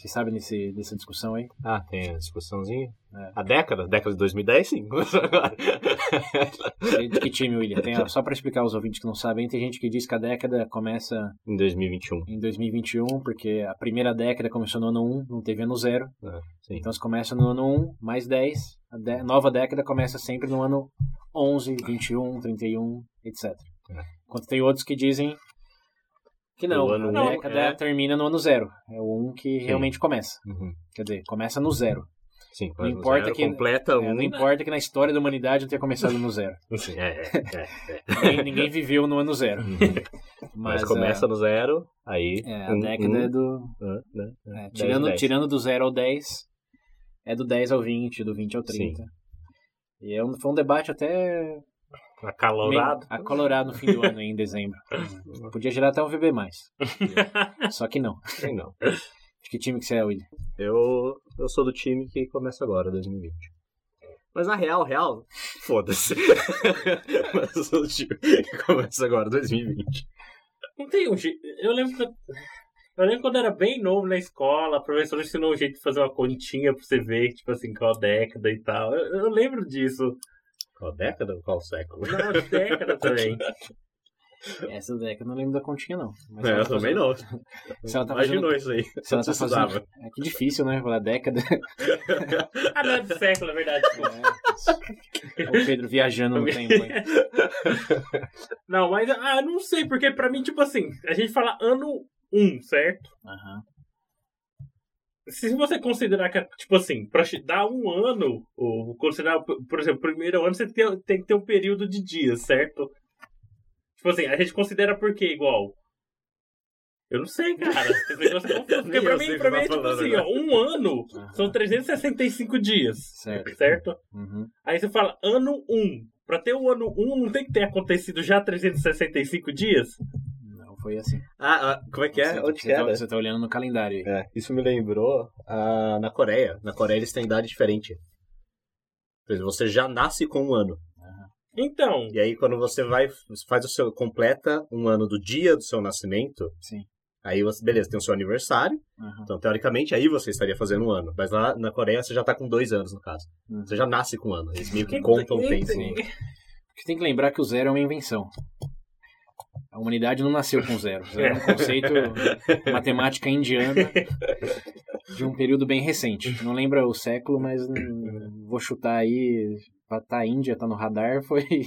Vocês sabem desse, dessa discussão aí? Ah, tem a discussãozinha. É. A década? Década de 2010, sim. Você é De que time, William? Tem, só para explicar aos ouvintes que não sabem, tem gente que diz que a década começa em 2021. em 2021, porque a primeira década começou no ano 1, não teve ano 0. Ah, sim. Então você começa no ano 1, mais 10. A dé- nova década começa sempre no ano 11, 21, 31, etc. É. Enquanto tem outros que dizem que não, O ano a um década é- termina no ano 0. É o 1 que realmente começa. Uhum. Quer dizer, começa no zero. Sim, Não importa zero que- completa É, um. não importa que na história da humanidade não tenha começado no zero. Sim, é, é, é, ninguém, ninguém viveu no ano zero. Mas, Mas, começa no zero, aí. é, a um, década um, é do. 10, tirando, 10. tirando do 0 ao 10, é do 10 ao 20, do 20 ao 30. E é um, foi um debate até Acalorado. meio acalorado no fim do ano, aí, em dezembro. Podia gerar até um VB+. Só que não. Sim, não. De que time que você é, William? Eu, eu sou do time que começa agora, 2020. Mas na real, real, foda-se. Mas eu sou do time que começa agora, 2020. Não tem um jeito. Eu lembro que. Eu lembro quando eu era bem novo na escola, a professora ensinou um jeito de fazer uma continha pra você ver, tipo assim, qual década e tal. Eu, eu lembro disso. Qual década ou qual século? Na década também. Essa década eu não lembro da continha, não. Mas É, eu tá também fazendo- não. Se ela tá Imaginou fazendo, isso aí. se ela tá fazendo, é que difícil, né? Falar década. Ah, não é do século, é verdade. desculpa. É, o Pedro viajando no tempo. hein? Não, mas ah, não sei, porque pra mim, tipo assim, a gente fala ano 1, certo? Aham. Se você considerar que, tipo assim, pra che- dar um ano, ou considerar, por exemplo, o primeiro ano, você tem, tem que ter um período de dias, certo? Tipo assim, a gente considera por quê igual? Eu não sei, cara. Esse negócio é confuso. Porque pra mim, pra mim é tipo assim, ó, um ano são 365 dias, Certo. certo? Uhum. Aí você fala ano 1. Pra ter o ano 1, não tem que ter acontecido já 365 dias? Foi assim. Ah, ah, como é que é? Você, Onde você que tá, você tá olhando no calendário aí. É, isso me lembrou ah, na Coreia. Na Coreia eles têm idade diferente. Por exemplo, você já nasce com um ano. Então, E aí quando você vai, faz o seu. completa um ano do dia do seu nascimento, Sim. aí você, beleza, tem o seu aniversário. Aham. Então, teoricamente, aí você estaria fazendo um ano. Mas lá na Coreia você já tá com dois anos, no caso. Uhum. Você já nasce com um ano. Eles meio que Quem- contam o tempo. Porque tem que lembrar que o zero é uma invenção. A humanidade não nasceu com zero. É um conceito matemática indiana de um período bem recente. Não lembra o século, mas hum, vou chutar aí. Tá Índia, tá no radar, foi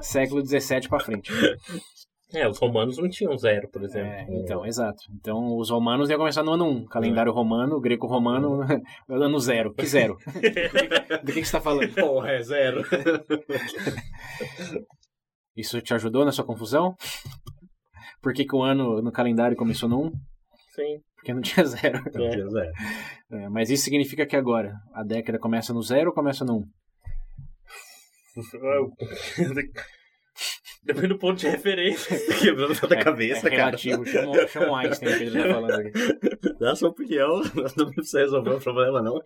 século 17 pra frente. é, os romanos não tinham zero, por exemplo. É, então, exato. Então, os romanos iam começar no ano 1. Calendário romano, greco-romano, ano zero. Que zero? Do que, que você tá falando? Porra, é zero. Isso te ajudou na sua confusão? Por que, que o ano no calendário começou no 1? Sim. Porque não tinha zero. É. zero. É, mas isso significa que agora a década começa no zero ou começa no 1? Depende do ponto de referência. Quebrando toda a É- cabeça, é cara. relativo. Chama, o- chama o Einstein que ele tá falando aqui. Dá a sua opinião. Não precisa resolver o problema, não.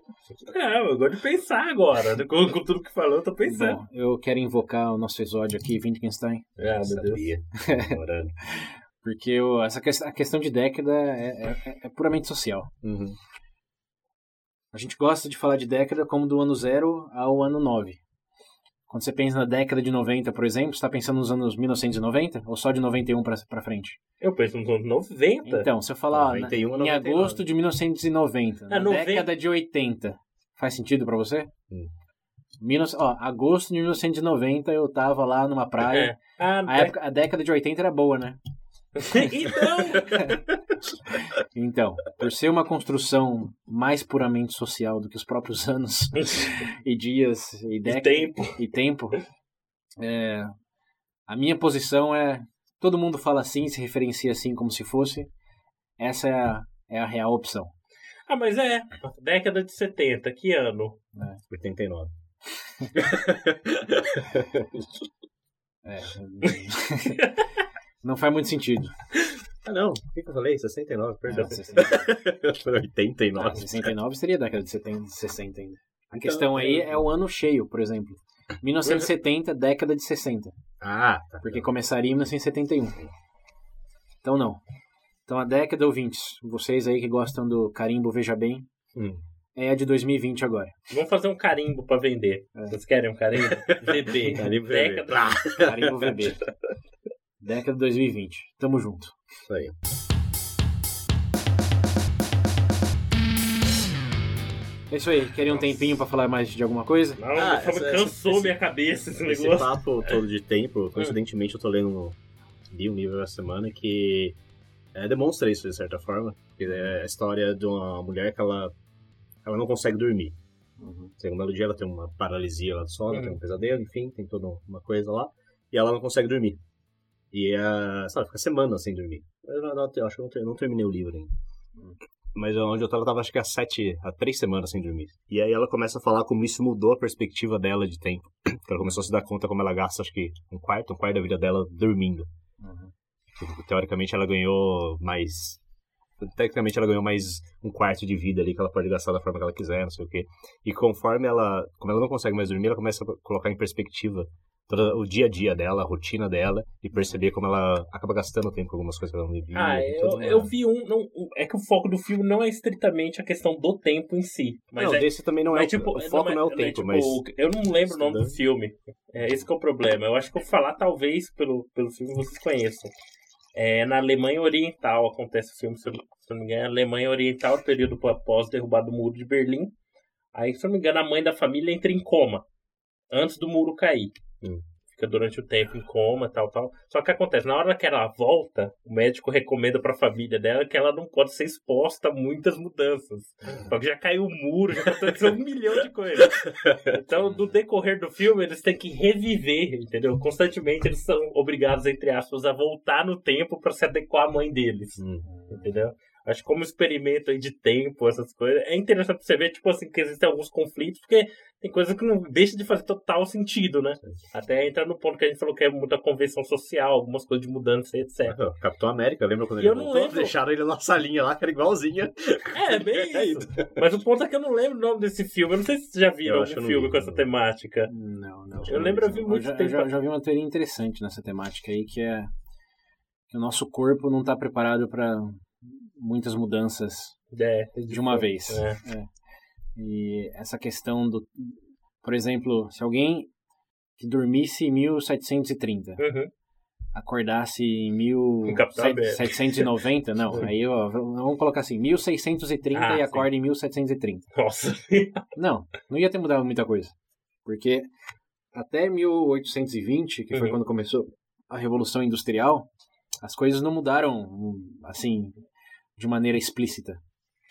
É, eu gosto de pensar agora. Com, com tudo que falou, eu tô pensando. Bom, eu quero invocar o nosso exódio aqui, Wittgenstein, ah, meu Deus. Porque o- essa a questão de década é, é- é puramente social. Uhum. A gente gosta de falar de década como do ano zero ao ano 9. Quando você pensa na década de 90, por exemplo, você está pensando nos anos 1990 ou só de 91 para pra frente? Eu penso nos anos 90. Então, se eu falar ó, na- 91 a em 99. agosto de 1990, na Ah, 90. década de 80, faz sentido para você? Hum. Mil- ó, agosto de 1990 eu tava lá numa praia. É. Ah, A, época, a década de 80 era boa, né? então. Então, por ser uma construção mais puramente social do que os próprios anos e dias e E décadas tempo. e tempo, é, a minha posição é todo mundo fala assim, se referencia assim como se fosse. Essa é a, é a real opção. Ah, mas é. Década de 70, que ano? 89. É, não faz muito sentido. Ah, não. O que eu falei? 69, perdão. 60, Foi 89. ah, 69 seria década de 70, 60 ainda. A Então, questão aí é- é o ano cheio, por exemplo. 1970, década de 60. Ah, tá. Porque começaria em 1971. Então não. Então a década ouvintes, vocês aí que gostam do carimbo Veja Bem, Hum. é a de 2020 agora. Vamos fazer um carimbo pra vender. É. Vocês querem um carimbo? VB. Carimbo VB. Década. Carimbo VB. década de 2020. Tamo junto. Isso aí. É isso aí. Querem um tempinho pra falar mais de alguma coisa? Não, Ah, essa- cansou esse- minha cabeça esse Esse negócio. papo todo de tempo, coincidentemente eu tô lendo um, li um livro essa semana que é, demonstra isso de certa forma. Que é a história de uma mulher que ela ela não consegue dormir. Uhum. Segundo belo dia, ela tem uma paralisia lá do sono, Uhum. tem um pesadelo, enfim, tem toda uma coisa lá. E ela não consegue dormir. E, uh, sabe, fica semanas sem dormir. Eu, eu acho que eu não, terminei o livro ainda. Mas onde eu tava, tava acho que há sete, há três semanas sem dormir. E aí ela começa a falar como isso mudou a perspectiva dela de tempo. Ela começou a se dar conta como ela gasta, acho que um quarto, um quarto da vida dela dormindo. Uhum. Tipo, Teoricamente ela ganhou mais. Tecnicamente ela ganhou mais um quarto de vida ali que ela pode gastar da forma que ela quiser, não sei o quê. E conforme ela. Como ela não consegue mais dormir, ela começa a colocar em perspectiva todo o dia a dia dela, a rotina dela, e perceber como ela acaba gastando tempo com algumas coisas que ela não devia. Ah, eu, eu vi um. Não, é que o foco do filme não é estritamente a questão do tempo em si. Mas não, é, desse também não é. mas, o- tipo, o foco não, é o mas, tempo, tipo, mas. Eu não lembro o nome do Estudando. filme. É, esse que é o problema. Eu acho que eu vou falar, talvez, pelo, pelo filme vocês conheçam. É, na Alemanha Oriental acontece o filme, se eu, se eu não me engano, Alemanha Oriental, período após derrubar do muro de Berlim. Aí, se eu não me engano, a mãe da família entra em coma antes do muro cair. Fica durante o tempo em coma, tal, tal. Só que acontece, na hora que ela volta, o médico recomenda pra família dela que ela não pode ser exposta a muitas mudanças. Só que já caiu o muro, já aconteceu um milhão de coisas. Então, no decorrer do filme, eles têm que reviver, entendeu? Constantemente eles são obrigados, entre aspas, a voltar no tempo pra se adequar à mãe deles, Hum. entendeu? Acho que como experimento aí de tempo, essas coisas, é interessante pra você ver, tipo assim, que existem alguns conflitos, porque tem coisa que não deixa de fazer total sentido, né? Até entra no ponto que a gente falou que é muita convenção social, algumas coisas de mudança, etc. Ah, Capitão América, lembra quando E ele eu não voltou? lembro. Deixaram ele na salinha lá, que era igualzinha. É, bem É isso. Mas o ponto é que eu não lembro o nome desse filme. Eu não sei se vocês já viram Eu algum eu não filme vi, com essa não. temática. Não, não. Eu lembro, eu vi muito já, tempo já, já vi uma teoria interessante nessa temática aí, que é que o nosso corpo não está preparado para muitas mudanças É, de uma vez. É. É. E essa questão do. Por exemplo, se alguém que dormisse em 1730 Uhum. acordasse em Um Capitão América. 1790, não, aí ó, vamos colocar assim, 1630 Ah, e sim. acorda em 1730. Nossa. Não, não ia ter mudado muita coisa. Porque até 1820, que foi Uhum. quando começou a Revolução Industrial, as coisas não mudaram assim de maneira explícita.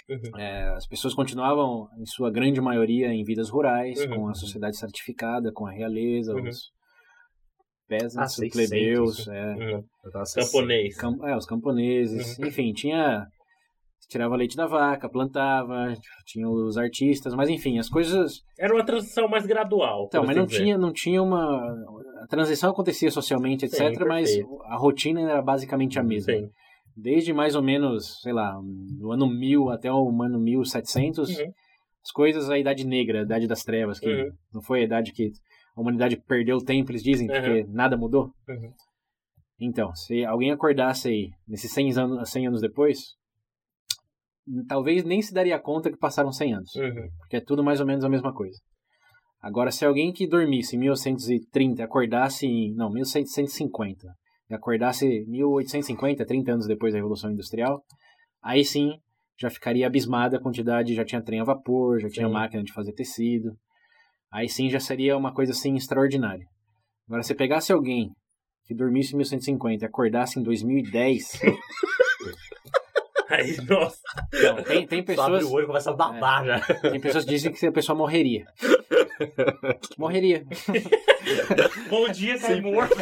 Uhum. É, as pessoas continuavam, em sua grande maioria, em vidas rurais, Uhum. com a sociedade certificada, com a realeza, Uhum. os peasants, Ah, os 600, plebeus, é, Uhum. Camponês. Cam- é, os camponeses, Uhum. enfim, tinha. Tirava leite da vaca, plantava, tinha os artistas, mas enfim, as coisas. Era uma transição mais gradual. Então, mas assim não dizer. tinha, não tinha uma. A transição acontecia socialmente, etc., Sim, mas a rotina era basicamente a mesma. Sim. Desde mais ou menos, sei lá, do ano 1000 até o ano 1700, Uhum. as coisas, a Idade Negra, a Idade das Trevas, que Uhum. não foi a idade que a humanidade perdeu o tempo, eles dizem, porque nada mudou. Uhum. Então, se alguém acordasse aí, nesses 100 anos, 100 anos depois, talvez nem se daria conta que passaram 100 anos, Uhum. porque é tudo mais ou menos a mesma coisa. Agora, se alguém que dormisse em 1930 acordasse em, não, 1750, e acordasse em 1850, 30 anos depois da Revolução Industrial, aí sim já ficaria abismada a quantidade, já tinha trem a vapor, já tinha Sim. máquina de fazer tecido. Aí sim já seria uma coisa assim extraordinária. Agora, se pegasse alguém que dormisse em 1950 e acordasse em 2010, Aí, nossa. não, tem, tem Só abre pessoas, o olho e começa a babar já. tem pessoas que dizem que a pessoa morreria. Morreria. Bom dia, tá morto.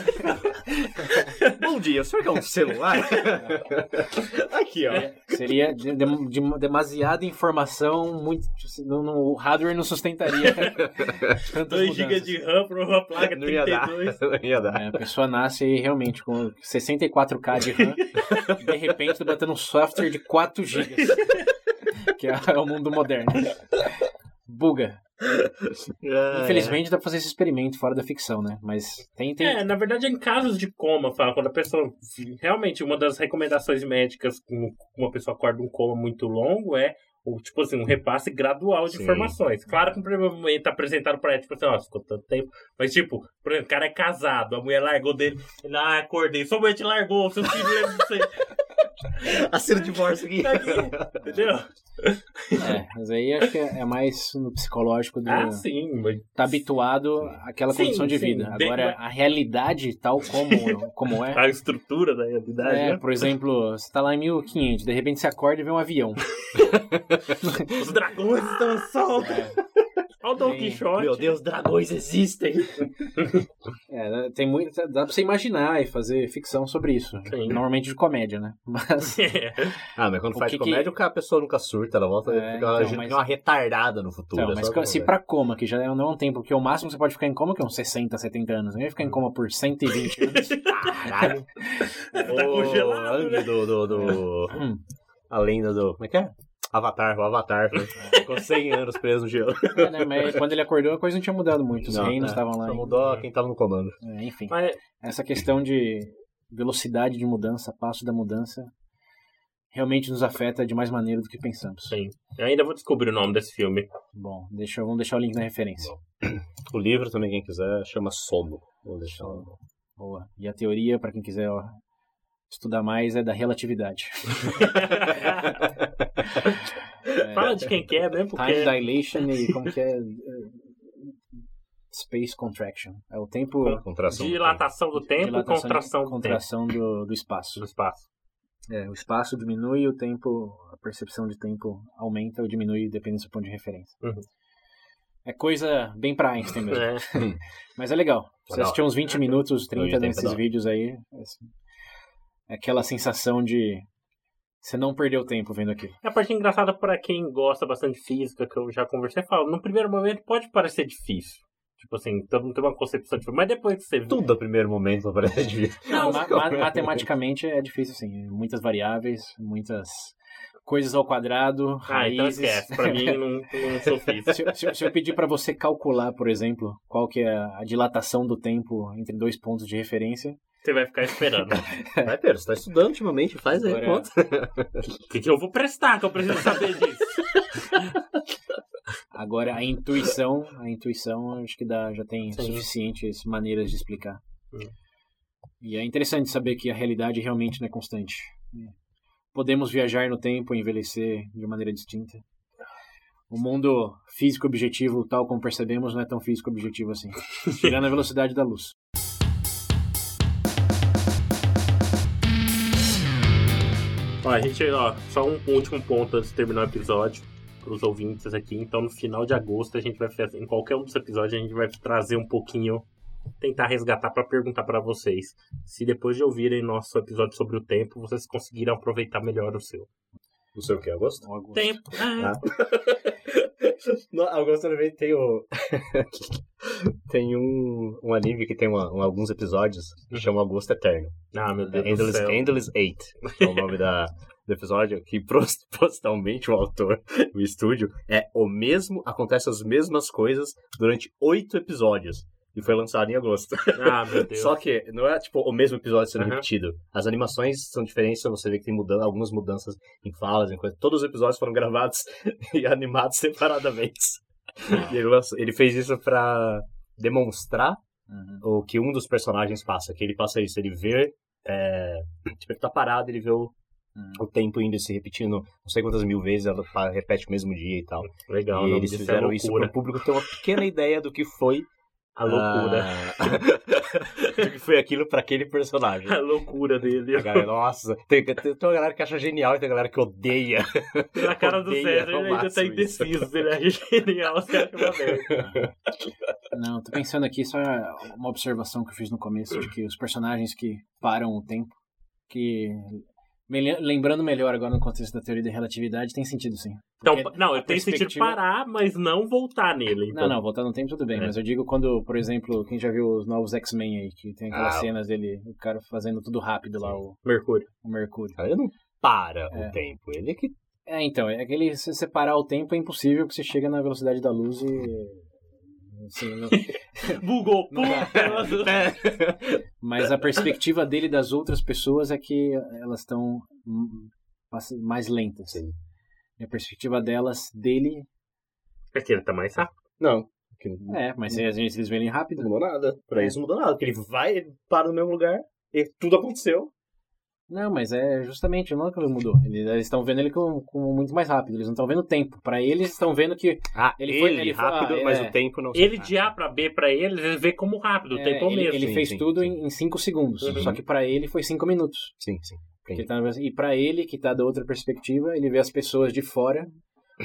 Bom dia, o senhor quer um celular? Aqui, ó. Seria de- de- de- demasiada informação, muito, não- não- o hardware não sustentaria tantas 2 GB de RAM pra uma placa Não ia dar. 32. Não ia dar. É, a pessoa nasce realmente com 64K de RAM, de repente tá batendo um software de 4 GB, que é, é o mundo moderno. Buga. É. Infelizmente dá pra fazer esse experimento fora da ficção, né? Mas tem, tem, É, na verdade, em casos de coma, fala, quando a pessoa. Realmente, uma das recomendações médicas quando uma pessoa acorda um coma muito longo é. o tipo assim, um repasse gradual de Sim. informações. Claro que no primeiro momento tá apresentado pra ela, tipo assim, ó, ficou tanto tempo. Mas, tipo, por exemplo, o cara é casado, a mulher largou dele, ele, ah, acordei, sua mulher te largou, seu filho lembra de você. Assina o divórcio aqui. Tá aqui, entendeu? É, mas aí acho que é é mais no psicológico do. Ah, sim. Mas... Tá habituado àquela Sim, condição de sim. vida. Agora, a realidade, tal como, como é. A estrutura da realidade, É, né? por exemplo, você tá lá em 1500, de repente você acorda e vê um avião. Os dragões estão soltos. Olha o Don. Quixote. Meu Deus, dragões existem. É, tem muito, dá pra você imaginar e fazer ficção sobre isso. Sim. Normalmente de comédia, né? Mas É. Ah, mas quando O faz que que- comédia, o cara- a pessoa nunca surta, ela volta É, fica então, agindo mas- que é uma retardada no futuro. Então, é mas que- se pra coma, que já é- não é um tempo, porque o máximo que você pode ficar em coma que é uns 60, 70 anos. Ninguém vai ficar em coma por 120 anos. Caralho. Tá congelado, Ang né? do, do, do... Hum. A lenda do... Como é que é? Avatar, o Avatar. né? Ficou 100 anos preso no gelo. É, né, mas quando ele acordou, a coisa não tinha mudado muito. Os Não, reinos é, estavam lá. Só ainda. mudou quem tava no comando. É, enfim, Mas essa questão de velocidade de mudança, passo da mudança, realmente nos afeta de mais maneira do que pensamos. sim. Eu ainda vou descobrir o nome desse filme. Bom, deixa, vamos deixar o link na referência. O livro também, quem quiser, chama Sono. Vou deixar lá. Boa. E a teoria, para quem quiser ó, estudar mais, é da relatividade. É, Fala de quem que é, né? Time Porque dilation e como que é? Space contraction. É o tempo. Contração. dilatação do tempo, dilatação- contração do tempo. contração do, do espaço. Do espaço. É, o espaço diminui e o tempo, a percepção de tempo aumenta ou diminui dependendo do seu ponto de referência. Uhum. É coisa bem pra Einstein mesmo. É. Mas é legal. Você Legal. assistir uns 20 minutos, 30 tempo é desses vídeos aí. É aquela sensação de você não perdeu tempo vendo aquilo. A parte engraçada para quem gosta bastante de física, que eu já conversei, fala, no primeiro momento pode parecer difícil. Tipo assim, todo mundo tem uma concepção diferente, mas depois que você vê. Tudo a primeiro momento parece de Não, ma- ma- matematicamente é difícil, sim. Muitas variáveis, muitas coisas ao quadrado, Ah, então raízes. esquece. Pra mim, não, não sou físico. se, eu- se se eu pedir para você calcular, por exemplo, qual que é a dilatação do tempo entre dois pontos de referência, Você vai ficar esperando. Vai, Pedro, você tá estudando ultimamente, faz aí Agora- conta. O que, que eu vou prestar que eu preciso saber disso? agora a intuição, a intuição acho que dá, já tem Sim. suficientes maneiras de explicar. Hum. E é interessante saber que a realidade realmente não é constante. Podemos viajar no tempo e envelhecer de maneira distinta. O mundo físico objetivo, tal como percebemos, não é tão físico objetivo assim. Tirando a velocidade da luz. Ó, a gente, ó, só um último ponto antes de terminar o episódio para os ouvintes aqui. Então, no final de agosto, a gente vai fazer, em qualquer um dos episódios, a gente vai trazer um pouquinho, tentar resgatar para perguntar para vocês se depois de ouvirem nosso episódio sobre o tempo, vocês conseguiram aproveitar melhor o seu o que, Augusto? O Augusto. tempo. Ah, Augusto também tem o. tem um, um anime que tem uma- um- alguns episódios que chama Augusto Eterno. ah, meu Deus do Endless, céu. Endless Eight é o nome da, do episódio, que postalmente o autor, o estúdio, é o mesmo, acontece as mesmas coisas durante oito episódios. E foi lançado em agosto. Ah, meu Deus. Só que não é tipo o mesmo episódio sendo Aham. repetido. As animações são diferentes, você vê que tem mudan algumas mudanças em falas, em coisas. Todos os episódios foram gravados e animados separadamente. E ele, lançou- ele fez isso pra demonstrar Uhum. o que um dos personagens passa, que ele passa isso, ele vê, é, tipo, ele tá parado, ele vê o, Hum. o tempo indo se repetindo não sei quantas mil vezes, ela repete o mesmo dia e tal. Legal, o e eles é fizeram isso loucura. pro público ter uma pequena ideia do que foi A loucura. ah, do que foi aquilo pra aquele personagem. A loucura dele. A galera, nossa, tem, tem, tem uma galera que acha genial e tem uma galera que odeia. Na cara do Odeia César, ao ele ainda tá máximo isso. indeciso. Ele é genial, você acha uma merda. Não, tô pensando aqui só uma observação que eu fiz no começo, de que os personagens que param o tempo, que lembrando melhor agora no contexto da teoria da relatividade, tem sentido sim. Então, Porque não, a eu tenho sentido perspectiva- parar, mas não voltar nele. Então. Não, não, voltar no tempo tudo bem, É. mas eu digo quando, por exemplo, quem já viu os novos X-Men aí, que tem aquelas Ah, cenas dele, o cara fazendo tudo rápido lá, o, Mercúrio. o Mercúrio. Ele não para É. o tempo, ele é que É, então, é aquele, se você parar o tempo é impossível que você chega na velocidade da luz e... Assim, não- Bugou. Não dá. Puta. Mas a perspectiva dele das outras pessoas é que elas estão mais lentas. Sim. E a perspectiva delas, dele, É que ele tá mais rápido. Não. Não é, mas se a gente eles verem rápido. mudou nada. Pra É. isso não mudou nada. Porque ele vai, ele para no mesmo lugar e tudo aconteceu. Não, mas é justamente, não é que ele mudou. Eles estão vendo ele como, como muito mais rápido, eles não estão vendo o tempo. Pra eles, estão vendo que Ah, Ele ele, foi- ele foi- rápido, ah, mas é. o tempo não Ele de A pra B pra eles, ele vê como rápido, o é, tempo é o ele, mesmo. ele Sim, fez sim, tudo sim. em 5 segundos. Uhum. Só que pra ele foi 5 minutos. Sim, sim. Tá- e pra ele, que tá da outra perspectiva, ele vê as pessoas de fora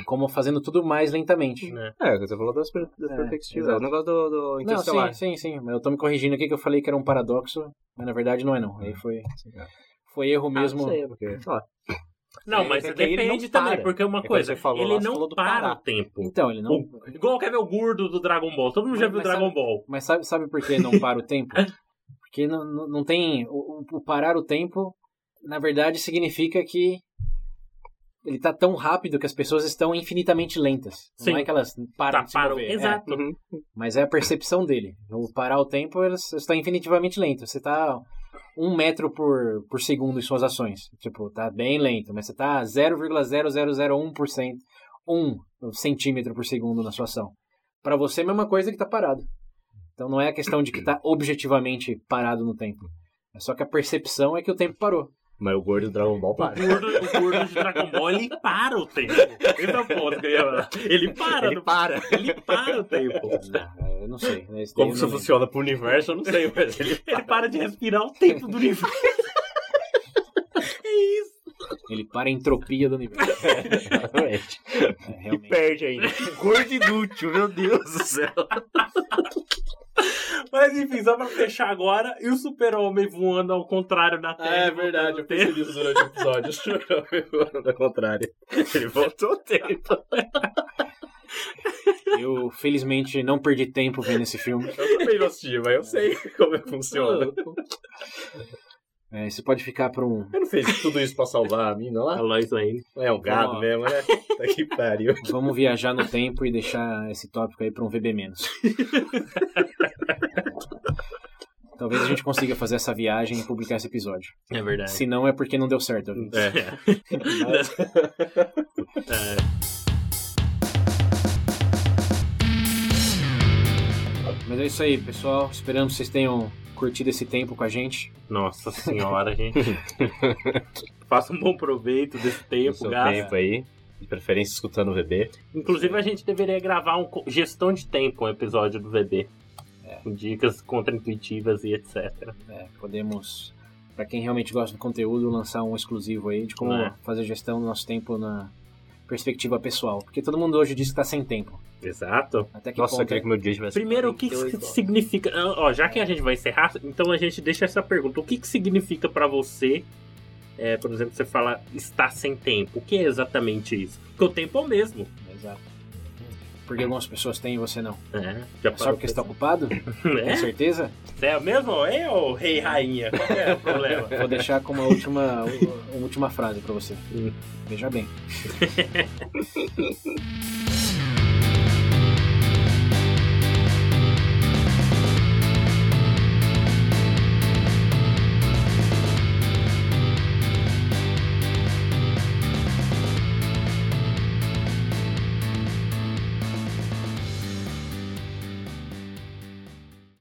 como fazendo tudo mais lentamente. né? É, você falou das, per das É, perspectivas. exato. É o negócio do, do Não, interestelar. sim, sim, sim. Mas eu tô me corrigindo aqui que eu falei que era um paradoxo, mas na verdade não é não. Aí foi, foi erro mesmo. Ah, não sei, porque. Não, É, mas é que ele depende não também, porque uma É quando coisa, você falou ele lá, você não falou do para parar. o tempo. Então, ele não. O- igual quer ver o gordo do Dragon Ball. Todo mundo já Mas- viu o mas Dragon sabe- Ball. Mas sabe, sabe por que não para o tempo? Porque não, não, não tem. O, o- parar o tempo, na verdade, significa que ele tá tão rápido que as pessoas estão infinitamente lentas. Sim. Não é que elas param Tá, de se mover. Exato. Uhum. É, mas é a percepção dele. O parar o tempo, elas estão infinitivamente lentas. Você tá um metro por, por segundo em suas ações. Tipo, tá bem lento, mas você tá 0,0001%, um centímetro por segundo na sua ação. Pra você é a mesma coisa que tá parado. Então não é a questão de que tá objetivamente parado no tempo. É só que a percepção é que o tempo parou. Mas o gordo do Dragon Ball O para. gordo, o gordo de Dragon Ball, ele para o tempo. É o ponto que eu ia falar. Ele para. Ele no- para. Ele para o tempo. Não, eu não sei. né? Esse Como isso não funciona pro universo, eu não sei, mas ele Ele para de respirar o tempo do universo. É isso. Ele para a entropia do universo. Realmente. É, E perde ainda. Gordo inútil, meu Deus do céu. Mas enfim, só pra fechar agora, e o super-homem voando ao contrário na Terra. É e voltando verdade, eu pensei nisso durante o episódio. Ao contrário. Ele voltou o tempo. Eu, felizmente, não perdi tempo vendo esse filme. Eu também não assisti, mas eu sei como é que funciona. É, isso pode ficar para um. Ele não fez tudo isso pra salvar a mina A lá? Lois Lane. É um gado mesmo, né? Tá que pariu. Vamos viajar no tempo e deixar esse tópico aí para um VB menos. Talvez a gente consiga fazer essa viagem e publicar esse episódio. É verdade. Se não, é porque não deu certo. ouvintes. É. Mas é isso aí, pessoal. Esperamos que vocês tenham curtido esse tempo com a gente. Nossa senhora, gente. Faça um bom proveito desse tempo, seu gasta. tempo aí. De preferência escutando o VB. Inclusive, a gente deveria gravar um gestão de tempo, um episódio do VB. Com dicas contraintuitivas e etc. É, podemos, para quem realmente gosta do conteúdo, lançar um exclusivo aí de como É. fazer gestão do nosso tempo na perspectiva pessoal. Porque todo mundo hoje diz que tá sem tempo. Exato. Até que Nossa, eu ponto queria que meu dia tivesse. Primeiro, o que, que 48 horas. significa. ah, Ó, já que a gente vai encerrar, então a gente deixa essa pergunta. O que, que significa pra você, é, por exemplo, você fala estar sem tempo? O que é exatamente isso? Porque o tempo é o mesmo. Exato. Porque algumas pessoas têm e você não. É, já É só porque você tá ocupado? Com É? certeza? Você é o mesmo? É ou rei rainha? Qual é o problema? Vou deixar como a última, a última frase pra você. Hum. Veja bem.